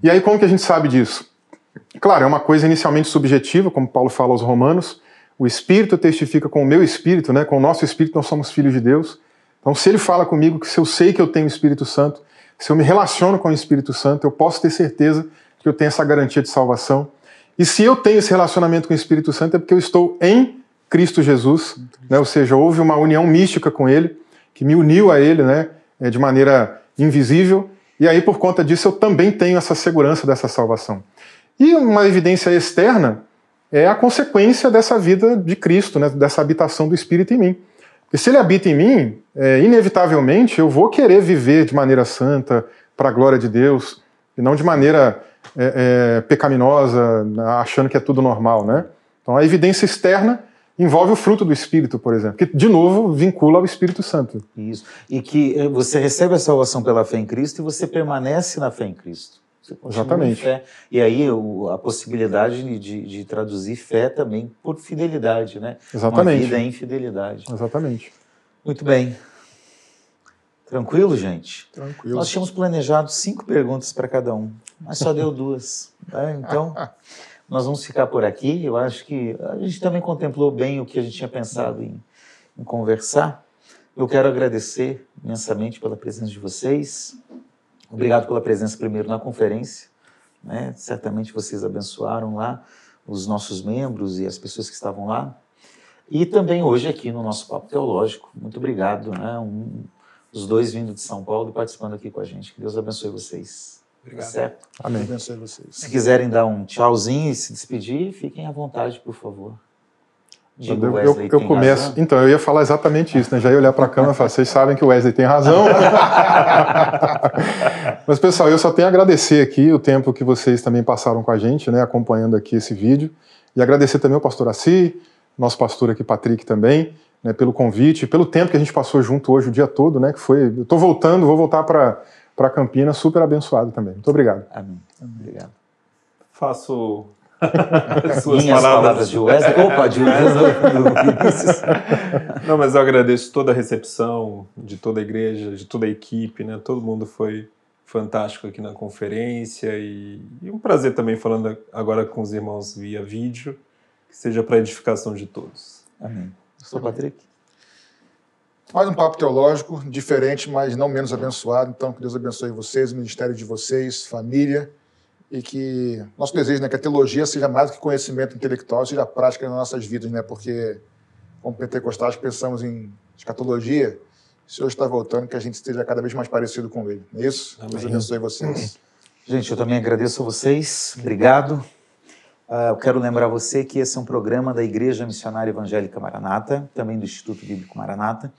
E aí como que a gente sabe disso? Claro, é uma coisa inicialmente subjetiva, como Paulo fala aos Romanos. O Espírito testifica com o meu Espírito, né? Com o nosso Espírito nós somos filhos de Deus. Então, se ele fala comigo que se eu sei que eu tenho o Espírito Santo, se eu me relaciono com o Espírito Santo, eu posso ter certeza que eu tenho essa garantia de salvação. E se eu tenho esse relacionamento com o Espírito Santo é porque eu estou em Cristo Jesus, né? ou seja, houve uma união mística com Ele, que me uniu a Ele né? É, de maneira invisível, e aí por conta disso eu também tenho essa segurança dessa salvação. E uma evidência externa é a consequência dessa vida de Cristo, né? dessa habitação do Espírito em mim. E se Ele habita em mim, é, inevitavelmente eu vou querer viver de maneira santa, para a glória de Deus, e não de maneira é, é, pecaminosa, achando que é tudo normal, né? Então a evidência externa envolve o fruto do Espírito, por exemplo, que de novo vincula ao Espírito Santo. Isso. E que eh, você recebe a salvação pela fé em Cristo e você permanece na fé em Cristo. Exatamente. Fé. E aí o, a possibilidade de, de, traduzir fé também por fidelidade, né? Exatamente. Uma vida em fidelidade. Exatamente. Muito bem. Tranquilo, gente? Tranquilo. Nós tínhamos planejado cinco perguntas para cada um, mas só deu duas. Tá? Então, nós vamos ficar por aqui. Eu acho que a gente também contemplou bem o que a gente tinha pensado em, em conversar. Eu quero agradecer imensamente pela presença de vocês. Obrigado pela presença primeiro na conferência. Né? Certamente vocês abençoaram lá os nossos membros e as pessoas que estavam lá. E também hoje aqui no nosso Papo Teológico. Muito obrigado. Né? Um, os dois vindo de São Paulo e participando aqui com a gente. Que Deus abençoe vocês. Obrigado. Tá certo? Amém. Abençoe vocês. Se quiserem dar um tchauzinho e se despedir, fiquem à vontade, por favor. Diga, eu, eu, eu começo. razão? Então, eu ia falar exatamente isso, né? Já ia olhar para a câmera e falar: vocês sabem que o Wesley tem razão. Mas, pessoal, eu só tenho a agradecer aqui o tempo que vocês também passaram com a gente, né? Acompanhando aqui esse vídeo. E agradecer também ao pastor Assi, nosso pastor aqui, Patrick, também, né, pelo convite, pelo tempo que a gente passou junto hoje o dia todo, né? Que foi. Eu estou voltando, vou voltar para Campinas, super abençoado também. Muito obrigado. Amém. Obrigado. Faço as suas Minhas palavras. palavras. de Wesley. Opa, de Vinícius. Não, mas eu agradeço toda a recepção de toda a igreja, de toda a equipe, né? Todo mundo foi fantástico aqui na conferência e, e um prazer também falando agora com os irmãos via vídeo, que seja para edificação de todos. Amém. Pastor Patrick. Mais um papo teológico, diferente, mas não menos abençoado. Então, que Deus abençoe vocês, o ministério de vocês, família, e que nosso desejo é que a teologia seja mais do que conhecimento intelectual, seja prática nas nossas vidas, né? Porque, como pentecostais, pensamos em escatologia. O Senhor está voltando, que a gente esteja cada vez mais parecido com Ele. É isso? Deus Amém. abençoe vocês. Gente, eu também agradeço a vocês. Obrigado. Ah, eu quero lembrar você que esse é um programa da Igreja Missionária Evangélica Maranata, também do Instituto Bíblico Maranata,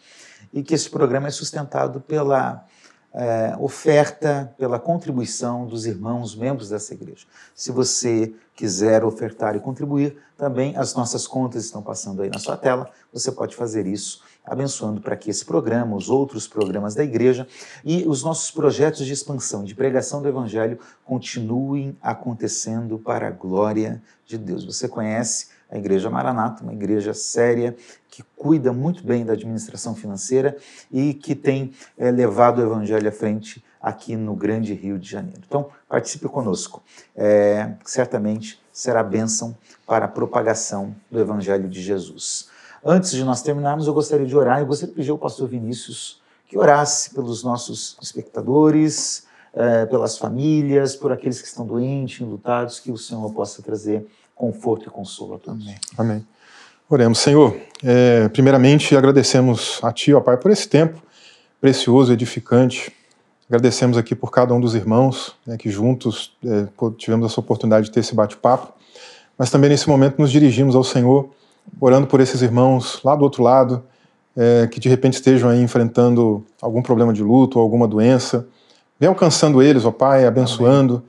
e que esse programa é sustentado pela eh, oferta, pela contribuição dos irmãos membros dessa igreja. Se você quiser ofertar e contribuir, também as nossas contas estão passando aí na sua tela. Você pode fazer isso abençoando para que esse programa, os outros programas da igreja e os nossos projetos de expansão, de pregação do evangelho continuem acontecendo para a glória de Deus. Você conhece a Igreja Maranata, uma igreja séria que cuida muito bem da administração financeira e que tem eh, levado o evangelho à frente aqui no Grande Rio de Janeiro. Então, participe conosco. É, certamente será bênção para a propagação do evangelho de Jesus. Antes de nós terminarmos, eu gostaria de orar. Eu gostaria de pedir ao pastor Vinícius que orasse pelos nossos espectadores, eh, pelas famílias, por aqueles que estão doentes, enlutados, que o Senhor possa trazer conforto e consolo a todos. Amém. Oremos, Senhor. é, primeiramente, agradecemos a Ti, ó Pai, por esse tempo precioso, edificante. Agradecemos aqui por cada um dos irmãos, né, que juntos é, tivemos essa oportunidade de ter esse bate-papo. Mas também nesse momento nos dirigimos ao Senhor, orando por esses irmãos lá do outro lado, é, que de repente estejam aí enfrentando algum problema de luto ou alguma doença. Vem alcançando eles, ó Pai, abençoando.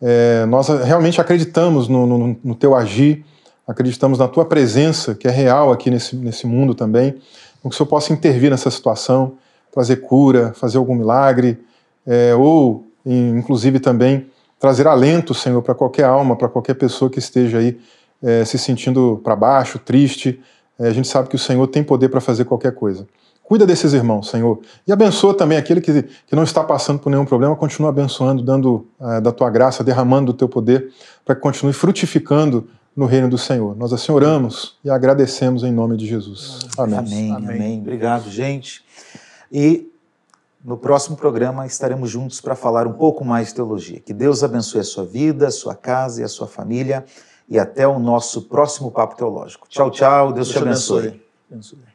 É, nós realmente acreditamos no, no, no Teu agir, acreditamos na Tua presença, que é real aqui nesse, nesse mundo também, com que o Senhor possa intervir nessa situação, trazer cura, fazer algum milagre, é, ou, inclusive, também trazer alento, Senhor, para qualquer alma, para qualquer pessoa que esteja aí é, se sentindo para baixo, triste. É, a gente sabe que o Senhor tem poder para fazer qualquer coisa. Cuida desses irmãos, Senhor. E abençoa também aquele que, que não está passando por nenhum problema, continua abençoando, dando eh, da tua graça, derramando do teu poder, para que continue frutificando no reino do Senhor. Nós assim oramos e agradecemos em nome de Jesus. Amém. Amém, Amém. amém. Obrigado, gente. E no próximo programa estaremos juntos para falar um pouco mais de teologia. Que Deus abençoe a sua vida, a sua casa e a sua família. E até o nosso próximo Papo Teológico. Tchau, tchau. Deus, te abençoe. abençoe.